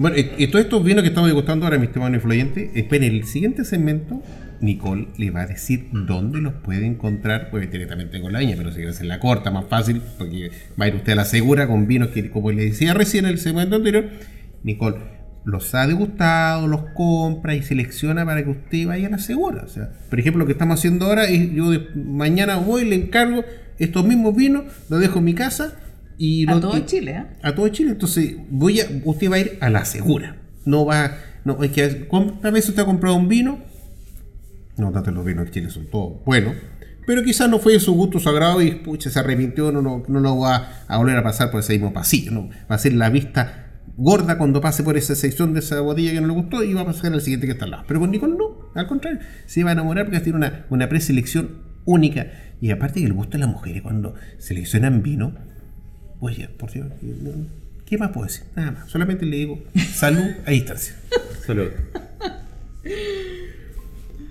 Bueno, y, y todos estos vinos que estamos degustando ahora, mis estimados influyentes, esperen el siguiente segmento. Nicole le va a decir dónde los puede encontrar, pues directamente con la viña, pero si quieren hacer la corta, más fácil, porque va a ir usted a la segura con vinos que, como le decía recién en el segmento anterior, Nicole los ha degustado, los compra y selecciona para que usted vaya a la segura. O sea, por ejemplo, lo que estamos haciendo ahora es yo de- mañana voy, le encargo estos mismos vinos, los dejo en mi casa y A todo y- Chile, ¿eh? a todo Chile. Entonces, voy a, usted va a ir a la segura. No va, no, es que ¿cuántas veces usted ha comprado un vino? No, tanto los vinos en Chile son todos buenos. Pero quizás no fue de su gusto sagrado y pucha, se arrepintió, no, no, no lo va a volver a pasar por ese mismo pasillo. ¿no? Va a ser la vista gorda cuando pase por esa sección de esa botella que no le gustó y va a pasar al siguiente que está al lado. Pero con Nicole no, al contrario, se va a enamorar porque tiene una, una preselección única. Y aparte que el gusto de las mujeres cuando seleccionan vino, Oye, por Dios, ¿qué más puedo decir? Nada más. Solamente le digo salud a distancia. Salud.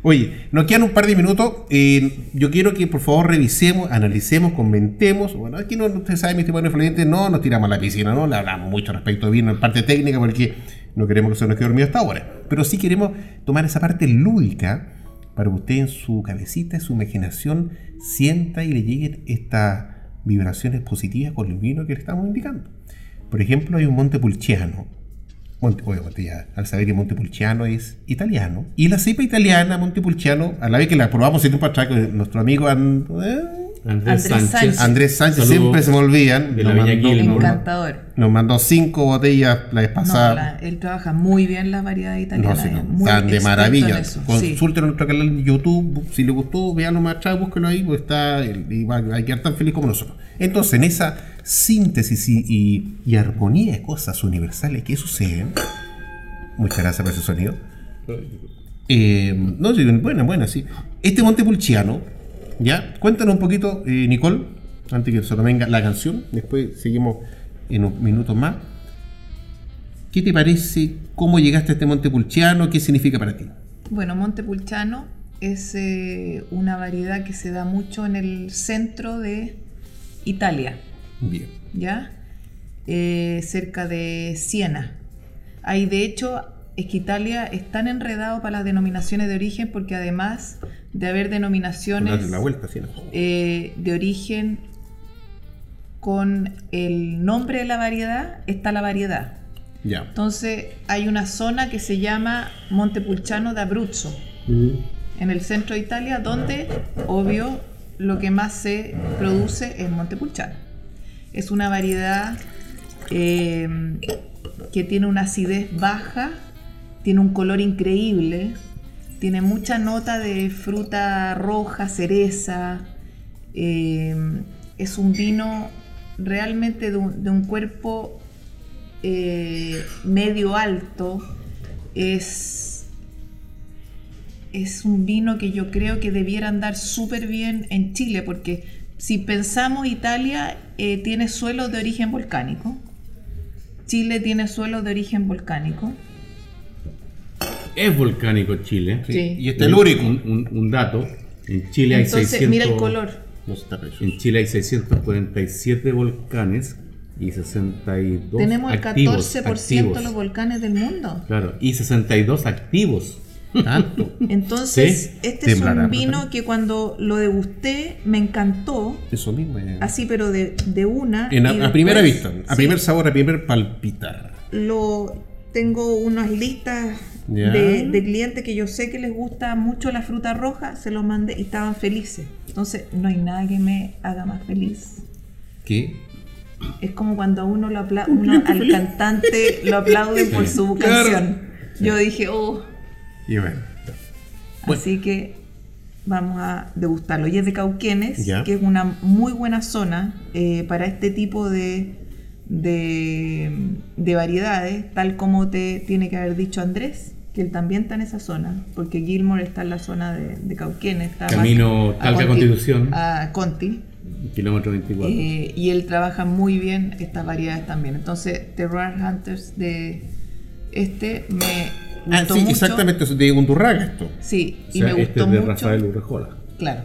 Oye, nos quedan un par de minutos. eh, yo quiero que por favor revisemos, analicemos, comentemos. Bueno, aquí no, usted sabe, mi estimado influyente, no nos tiramos a la piscina, no le hablamos mucho respecto de vino en parte técnica porque no queremos que se nos quede dormido hasta ahora. Pero sí queremos tomar esa parte lúdica para que usted en su cabecita, en su imaginación, sienta y le lleguen estas vibraciones positivas con el vino que le estamos indicando. Por ejemplo, hay un Montepulciano. Monte, obviamente ya, al saber que Montepulciano es italiano. Y la cepa italiana, Montepulciano, a la vez que la probamos hace tiempo atrás nuestro amigo And- Andrés, Andrés Sánchez. Sánchez. Andrés Sánchez, Saludos siempre se me olvidan. de Nos la Viña mandó, Gilmore. nos- Encantador. nos mandó cinco botellas la vez No, pasada. la- él trabaja muy bien la variedad No, italiana. sí, no, muy están de maravilla. en eso, sí. Consulten nuestro canal de YouTube. Si le gustó, véanlo más atrás, búsquenlo ahí, pues está y va a quedar tan feliz como nosotros. Entonces, en esa síntesis y, y- y armonía de cosas universales que suceden, muchas gracias por ese sonido. Eh, no, sí, buena, buena, sí. Este Montepulciano, ¿ya? Cuéntanos un poquito, eh, Nicole, antes que se nos venga la canción. Después seguimos en unos minutos más. ¿Qué te parece? ¿Cómo llegaste a este Montepulciano? ¿Qué significa para ti? Bueno, Montepulciano es eh, una variedad que se da mucho en el centro de Italia, Bien. ¿ya? Eh, cerca de Siena. Hay de hecho, es que Italia es tan enredado para las denominaciones de origen porque además de haber denominaciones Darle la vuelta, sí, ¿no? eh, de origen con el nombre de la variedad, está la variedad. Ya. Entonces hay una zona que se llama Montepulciano d'Abruzzo, en el centro de Italia, donde, obvio, lo que más se produce es Montepulciano. Es una variedad eh, que tiene una acidez baja, tiene un color increíble, tiene mucha nota de fruta roja, cereza. eh, es un vino realmente de un, de un cuerpo eh, medio alto. Es, es un vino que yo creo que debiera andar súper bien en Chile, porque si pensamos Italia eh, tiene suelos de origen volcánico. Chile tiene suelos de origen volcánico. Es volcánico Chile. Sí. Y este es el único. Un, un- un dato. En Chile hay Entonces, 600... mira el color. No está precioso. En Chile hay 647 volcanes y 62 Tenemos el activos, 14% activos. de los volcanes del mundo. Claro, y 62 activos. Tanto. Entonces, Sí. este es un vino ¿no? que cuando lo degusté me encantó, Eso mismo. eh. así pero de, de una. En- a, primera vista, a sí, primer sabor, a primer palpitar. lo tengo unas listas Ya. de, de clientes que yo sé que les gusta mucho la fruta roja, se los mandé y estaban felices. Entonces, no hay nada que me haga más feliz. ¿Qué? Es como cuando a uno, lo apla- uno al cantante lo aplauden por su Claro. canción. Yo dije, oh, Y bueno. Bueno. así que vamos a degustarlo. Y es de Cauquenes, que es una muy buena zona eh, para este tipo de, de, de variedades, tal como te tiene que haber dicho Andrés, que él también está en esa zona, porque Gilmore está en la zona de, de Cauquenes. Está Camino a Talca Conti- Constitución. A Conti. Kilómetro 24. Eh, y él trabaja muy bien estas variedades también. Entonces, Terroir Hunters de este me Ah, gustó sí, mucho. exactamente. De Undurraga esto. Sí, O y sea, me este gustó es de mucho. Rafael Urrejola. Claro.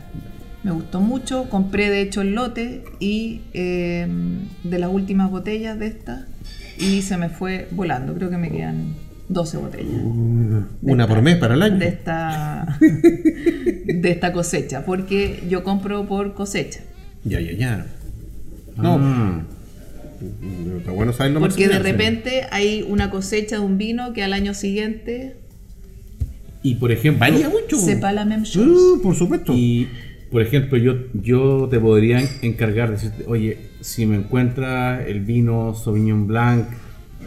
Me gustó mucho. Compré de hecho el lote y eh, de las últimas botellas de esta y se me fue volando. Creo que me quedan 12 botellas. Una por mes para el año. De esta, de esta cosecha, porque yo compro por cosecha. Ya, ya, ya. No, Ah, está bueno saberlo más Porque de repente hay una cosecha de un vino que al año siguiente y por ejemplo, Varía mucho. sepa la chose. Uh, por supuesto. y por ejemplo, yo, yo te podría en- encargar de decirte, oye, si me encuentras el vino Sauvignon Blanc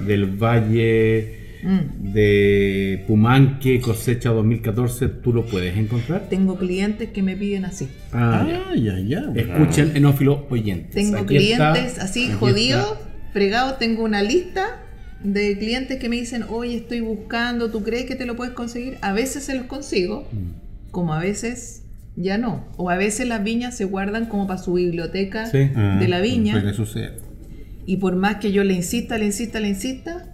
del Valle Mm. de Pumanque, cosecha 2014, ¿tú lo puedes encontrar? Tengo clientes que me piden así. Ah, ya. Ah, ya, ya. Escuchen, enófilo oyentes. Tengo Aquí está, clientes así jodidos, fregados. Tengo una lista de clientes que me dicen, oye, estoy buscando, ¿tú crees que te lo puedes conseguir? A veces se los consigo, Mm. como a veces ya no. O a veces las viñas se guardan como para su biblioteca Sí. Ah, de la viña. Suele suceder. Y por más que yo le insista, le insista, le insista,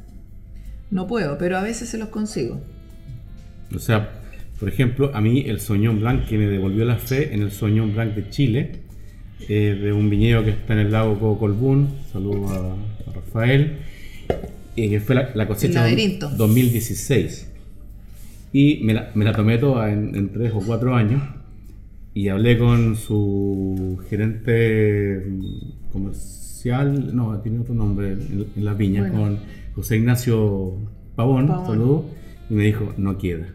no puedo, pero a veces se los consigo. O sea, por ejemplo, a mí el Soñón Blanc que me devolvió la fe en el Soñón Blanc de Chile, eh, de un viñedo que está en el lago Cocolbún, saludo a, a Rafael, eh, que fue la, la cosecha laberinto. 2016. Y me la, me la tomé toda en, en tres o cuatro años y hablé con su gerente mm, comercial, no, tiene otro nombre en, en viñas, Bueno. con José Ignacio Pavón, Pavón. saludo, y me dijo, no queda.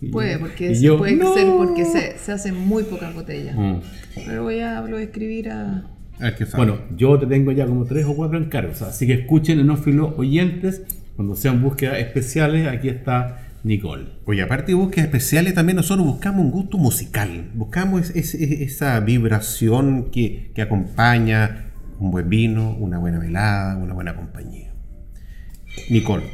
Y- Puede, porque, y se- yo, puede "No". ser porque se, se hacen muy pocas botellas. Mm. Pero voy a, lo voy a escribir a. Bueno, yo te tengo ya como tres o cuatro encargos, así que escuchen enófilos oyentes, cuando sean búsquedas especiales, aquí está Nicole. Oye, aparte de búsquedas especiales, también nosotros buscamos un gusto musical. Buscamos es- es- es- esa vibración que, que acompaña un buen vino, una buena velada, una buena compañía. Nicole.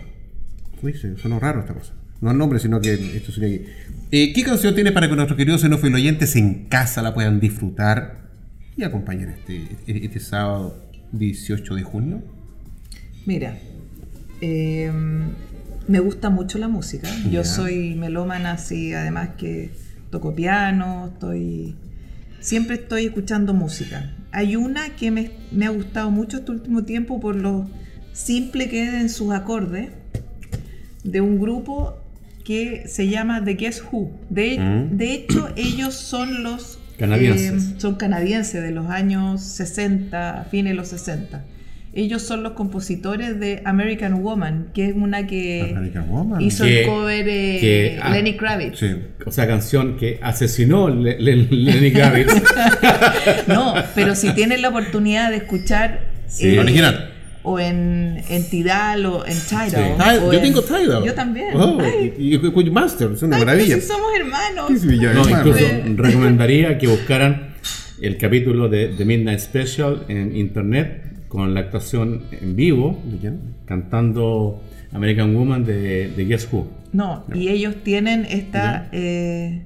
Uy, sonó raro esta cosa. No el nombre, sino que esto sería aquí. Eh, ¿Qué canción tiene para que nuestros queridos xenófilos oyentes en casa la puedan disfrutar y acompañar este, este sábado 18 de junio? Mira, eh, me gusta mucho la música. Yo soy melómana, así, además que toco piano, estoy. Siempre estoy escuchando música. Hay una que me, me ha gustado mucho este último tiempo por lo simple que es en sus acordes, de un grupo que se llama The Guess Who. De, Mm. de hecho, ellos son los Canadienses. eh, son canadienses de los años 60, fines de los 60. Ellos son los compositores de American Woman, que es una que American Woman. hizo Que- el cover eh, que- ah, Lenny Kravitz. Sí. O sea, canción que asesinó Le- Le- Lenny Kravitz. No, pero si tienen la oportunidad de escuchar Sí. eh, El original. O en, en Tidal o en Tidal. Sí. Tidal, o yo en- tengo Tidal. Yo también. Oh, Ay, y, y, y Master, es una ay, maravilla. si somos hermanos. Sí, sí, No, hermano. incluso Sí. recomendaría que buscaran el capítulo de The Midnight Special en internet con la actuación en vivo, cantando American Woman de, de Guess Who. No, y ellos tienen esta. Eh,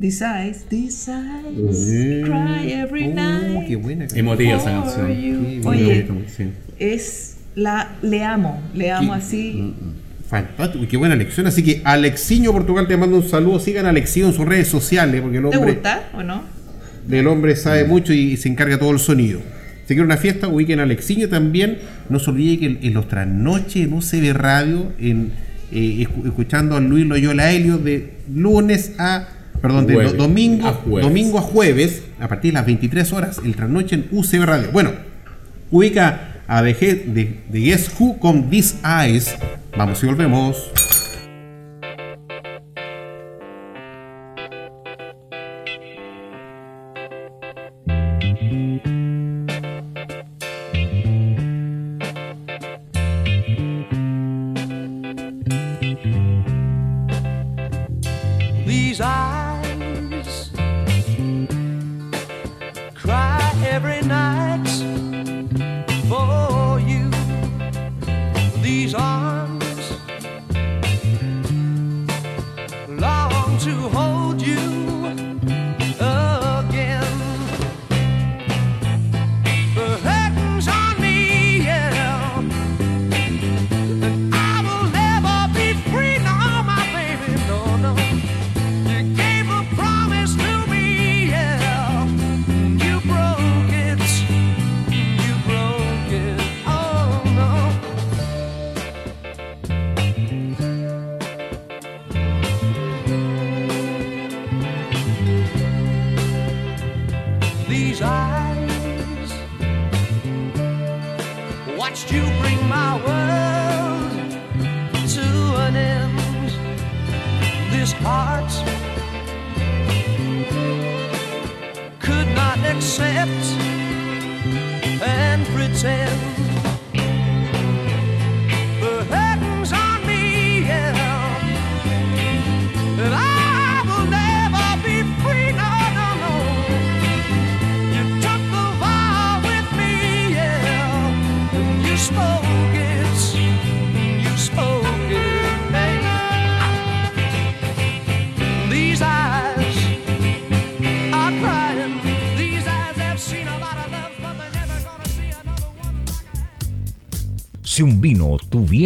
These eyes, these eyes, cry every Oh, night. qué buena. canción. Emotiva esa for canción. Sí, Oye, sí. Es la. Le amo, le amo Sí. así. Fantástico, y qué buena lección. Así que Alexiño Portugal te manda un saludo. Sigan a Alexiño en sus redes sociales, porque el ¿Te hombre, gusta o no? el hombre sabe mucho y se encarga todo el sonido. Si quieren una fiesta, ubiquen a Alexiño también. No se olvide que en, en los trasnoches en UCB Radio, en, eh, escu- escuchando a Luis Loyola Helio de lunes a. Perdón, de Jueves. domingo, A jueves. domingo a jueves, a partir de las 23 horas, el trasnoche en UCB Radio. Bueno, ubica a The, Ge- de, de Guess Who con These Eyes. Vamos y volvemos.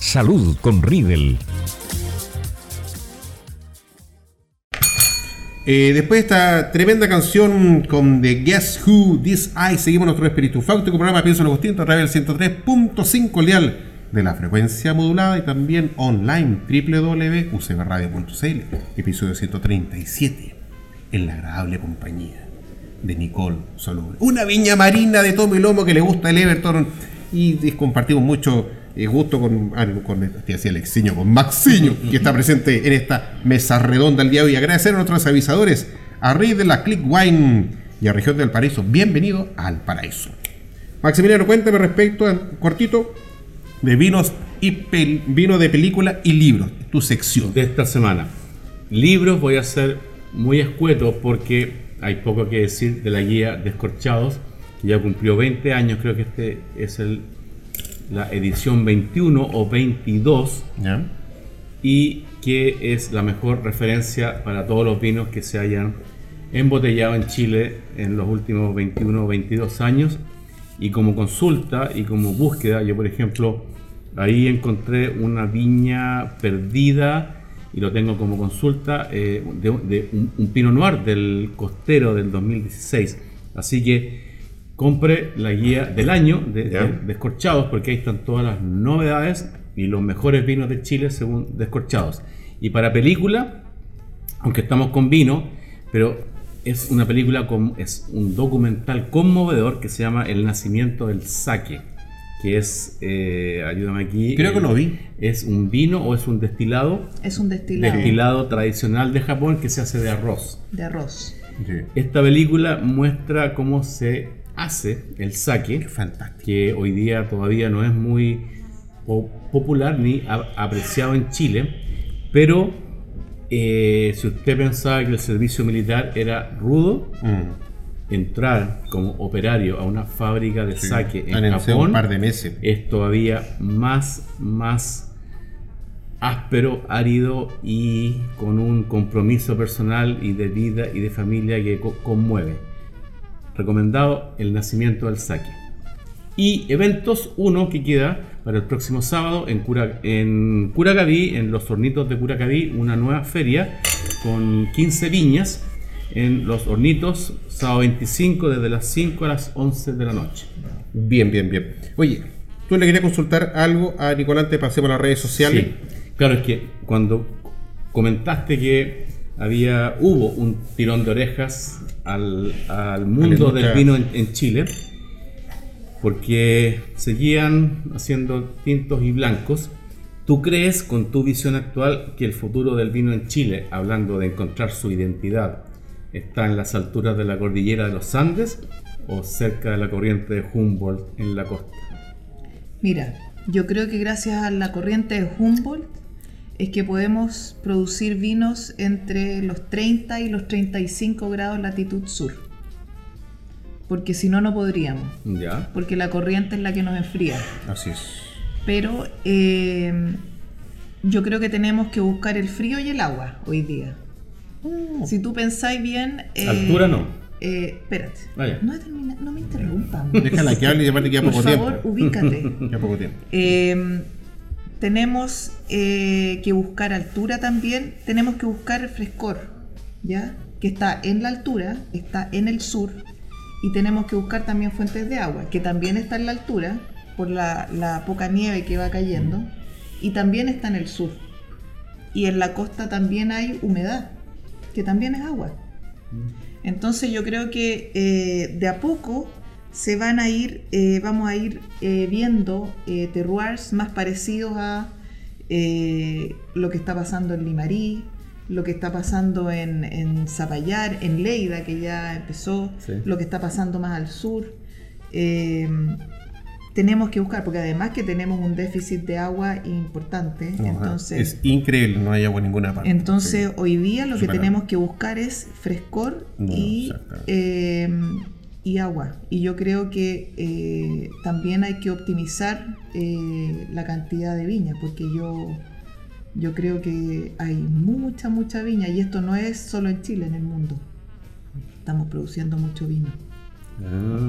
Salud con Riedel. Eh, después de esta tremenda canción con The Guess Who, This Eye, seguimos nuestro espíritu fáutico programa Pienso en Agustín a través del 103.5 leal de la frecuencia modulada y también online www.ucbradio.cl episodio 137 en la agradable compañía de Nicole Soluble. Una viña marina de tomo lomo que le gusta el Everton y compartimos mucho eh, gusto con, ah, con con Maxiño, que está presente en esta mesa redonda el día de hoy. Agradecer a nuestros avisadores, a Rey de la Click Wine y a Región del Paraíso. Bienvenido al Paraíso. Maximiliano, cuéntame respecto a cortito de vinos y pel- vino de película y libros, tu sección. de esta semana. Libros voy a ser muy escueto porque hay poco que decir de la guía Descorchados, ya cumplió 20 años, creo que este es el, la edición 21 o 22 ¿Ya? y que es la mejor referencia para todos los vinos que se hayan embotellado en Chile en los últimos 21 o 22 años. Y como consulta y como búsqueda, yo por ejemplo, ahí encontré una viña perdida y lo tengo como consulta eh, de, de un, un Pinot Noir del costero del 2016. Así que compre la guía del año de, Descorchados porque ahí están todas las novedades y los mejores vinos de Chile según Descorchados. Y para película, aunque estamos con vino, pero es una película, con, es un documental conmovedor que se llama El nacimiento del sake, que es, eh, ayúdame aquí. Creo que eh, lo vi. Es un vino o es un destilado, Es un destilado destilado tradicional de Japón que se hace de arroz. de arroz. Sí. Esta película muestra cómo se hace el Fantástico. que hoy día todavía no es muy po- popular ni apreciado en Chile, pero eh, si usted pensaba que el servicio militar era rudo, Mm. entrar como operario a una fábrica de sake en Analicé Japón un par de meses. es todavía más, más áspero, árido y con un compromiso personal y de vida y de familia que co- conmueve. Recomendado el nacimiento del saque. Y eventos, uno que queda para el próximo sábado en, Cura, en Curacaví, en los hornitos de Curacaví, una nueva feria con 15 viñas en los hornitos, sábado 25 desde las 5 a las 11 de la noche. Bien, bien, bien. Oye, tú le querías consultar algo a Nicolás, te pasemos a las redes sociales. Sí. Claro, es que cuando comentaste que había, hubo un tirón de orejas al, al mundo del vino en, en Chile, porque seguían haciendo tintos y blancos. ¿Tú crees, con tu visión actual, que el futuro del vino en Chile, hablando de encontrar su identidad, está en las alturas de la cordillera de los Andes o cerca de la corriente de Humboldt en la costa? Mira, yo creo que gracias a la corriente de Humboldt es que podemos producir vinos entre los 30 y los 35 grados latitud sur. Porque si no, no podríamos. ¿Ya? Porque la corriente es la que nos enfría. Así es. Pero eh, yo creo que tenemos que buscar el frío y el agua hoy día. Si tú pensáis bien... eh, Altura no. eh, espérate. Vaya. No, me interrumpan. Déjala que hable y aparte queda Por poco favor, tiempo. ubícate. Queda poco tiempo. Eh, tenemos eh, que buscar altura también, tenemos que buscar frescor, ¿ya? Que está en la altura, está en el sur, y tenemos que buscar también fuentes de agua, que también está en la altura, por la, la poca nieve que va cayendo, y también está en el sur. Y en la costa también hay humedad, que también es agua. Entonces yo creo que eh, de a poco se van a ir, eh, vamos a ir eh, viendo eh, terroirs más parecidos a eh, lo que está pasando en Limarí, lo que está pasando en, en Zapallar, en Leida, que ya empezó, Sí. lo que está pasando más al sur. Tenemos que buscar, porque además que tenemos un déficit de agua importante, No, entonces... es increíble, no hay agua en ninguna parte. Entonces, Sí. hoy día lo que tenemos que buscar es frescor No, y, y agua. Y yo creo que eh, también hay que optimizar eh, la cantidad de viña, porque yo, yo creo que hay mucha, mucha viña, y esto no es solo en Chile, en el mundo. Estamos produciendo mucho vino.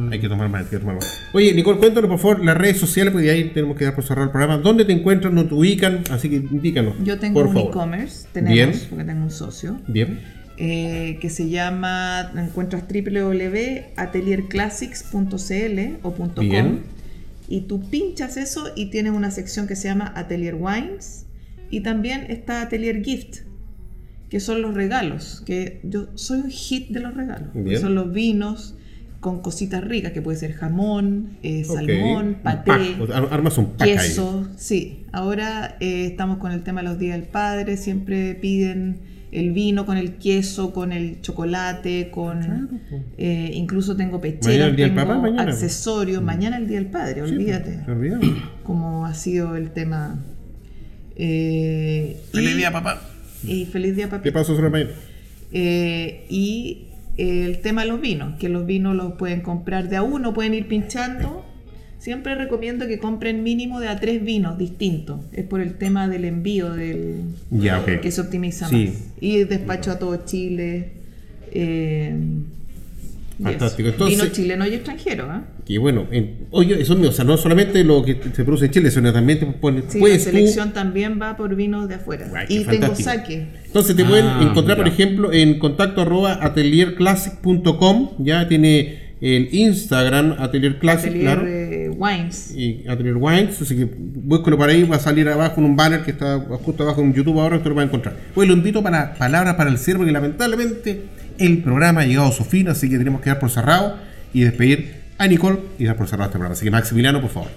Hay que tomar más, hay que tomar más. Oye, Nicole, cuéntanos por favor las redes sociales, porque ahí tenemos que dar por cerrar el programa. ¿Dónde te encuentran? ¿Dónde te ubican? Así que indícanos. Yo tengo por un favor. e-commerce, tenemos, Bien. porque tengo un socio. Bien. Eh, que se llama, encuentras www.atelierclassics.cl o .com. Y tú pinchas eso y tienes una sección que se llama Atelier Wines. Y también está Atelier Gift, que son los regalos, que yo soy un hit de los regalos, son los vinos con cositas ricas, que puede ser jamón, eh, salmón, Un paté, pack, armas un pack ahí. queso, sí. Ahora eh, estamos con el tema de los días del padre, siempre piden el vino con el queso, con el chocolate, con eh, incluso tengo Mañana pecheras, el Día del tengo Papá, mañana. Mm. accesorios, mañana el día del padre, olvídate como ha sido el tema. Eh, Feliz y- día, papá. Y feliz día, papi. ¿Qué pasó sobre mañana? Eh, y el tema de los vinos, que los vinos los pueden comprar de a uno, pueden ir pinchando. Siempre recomiendo que compren mínimo de a tres vinos distintos. Es por el tema del envío, del Ya, ok. que se optimiza Sí. más. Y despacho a todo Chile. eh, Fantástico. eso. Entonces- Vino chileno y extranjero, ¿ah? Y bueno, en- oye, eso mío, o sea, no solamente lo que se produce en Chile, sino también te pones, Sí, la tú- selección también va por vinos de afuera. Guay, y tengo saque. Entonces te pueden Ah, encontrar, por ejemplo, en contacto arroba atelierclassic.com, ya tiene el Instagram Atelier Classic, Atelier claro. eh, Wines. y Atelier Wines, así que búsquelo por ahí, va a salir abajo en un banner que está justo abajo en YouTube ahora, usted lo va a encontrar. Pues lo invito para palabras para el cierre, porque lamentablemente el programa ha llegado a su fin, así que tenemos que dar por cerrado y despedir a Nicole y dar por cerrado este programa. Así que Maximiliano, por favor.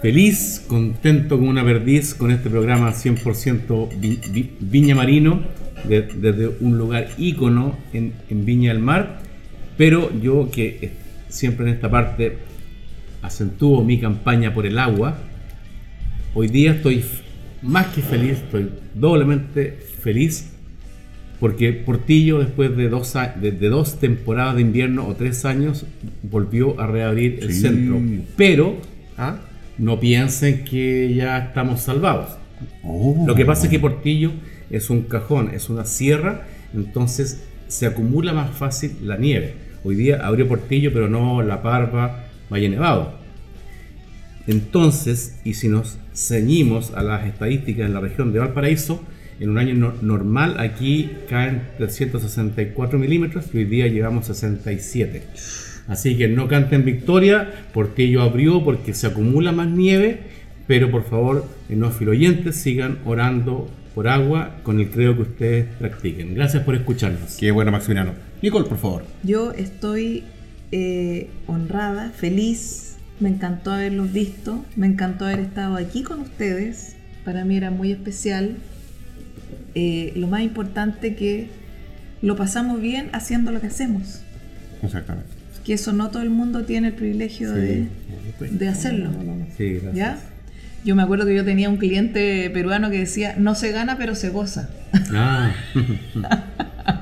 Feliz, contento como una perdiz con este programa 100% vi- vi- Viña Marino, de- desde un lugar ícono en, en Viña del Mar. Pero yo que siempre en esta parte acentúo mi campaña por el agua, hoy día estoy más que feliz, estoy doblemente feliz porque Portillo después de dos, de, de dos temporadas de invierno o tres años volvió a reabrir el Sí. centro. Pero ¿Ah? no piensen que ya estamos salvados. Oh. Lo que pasa es que Portillo es un cajón, es una sierra, entonces se acumula más fácil la nieve. Hoy día abrió Portillo, pero no La Parva, Valle Nevado. Entonces, y si nos ceñimos a las estadísticas en la región de Valparaíso, en un año no- normal aquí caen 364 milímetros y hoy día llevamos 67. Así que no canten victoria, Portillo abrió porque se acumula más nieve, pero por favor, en los filoyentes sigan orando por agua con el credo que ustedes practiquen. Gracias por escucharnos. Qué bueno, Maximiliano. Nicole, por favor. Yo estoy eh, honrada, feliz. Me encantó haberlos visto. Me encantó haber estado aquí con ustedes. Para mí era muy especial. Eh, lo más importante que lo pasamos bien haciendo lo que hacemos. Exactamente. Que eso no todo el mundo tiene el privilegio de, de hacerlo. Sí, gracias. ¿Ya? Yo me acuerdo que yo tenía un cliente peruano que decía, no se gana, pero se goza. Ah,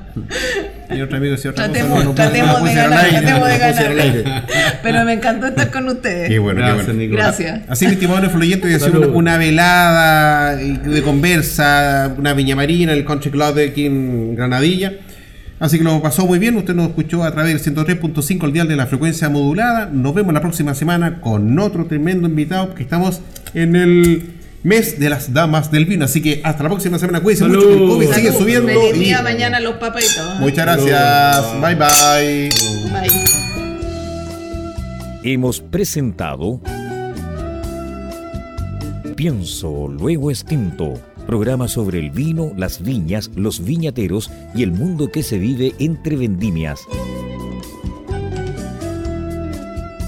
Y otro amigo decía otra cosa, Tratemos, no, no, tratemos de ganar, aire, tratemos de aire. ganar. Pero me encantó estar con ustedes. Qué bueno, qué gracias, bueno. Gracias. Así, mi estimado influyente, voy a hacer una velada de conversa, una viña marina, el Country Club de aquí en Granadilla. Así que lo pasó muy bien. Usted nos escuchó a través del 103.5 el dial de la frecuencia modulada. Nos vemos la próxima semana con otro tremendo invitado, que estamos en el mes de las damas del vino. Así que hasta la próxima semana. Cuídense mucho, que el COVID sigue subiendo. Feliz y- día mañana los papaitos. Muchas gracias. Bye bye. Bye. Hemos presentado Pienso, luego extinto. Programa sobre el vino, las viñas, los viñateros y el mundo que se vive entre vendimias.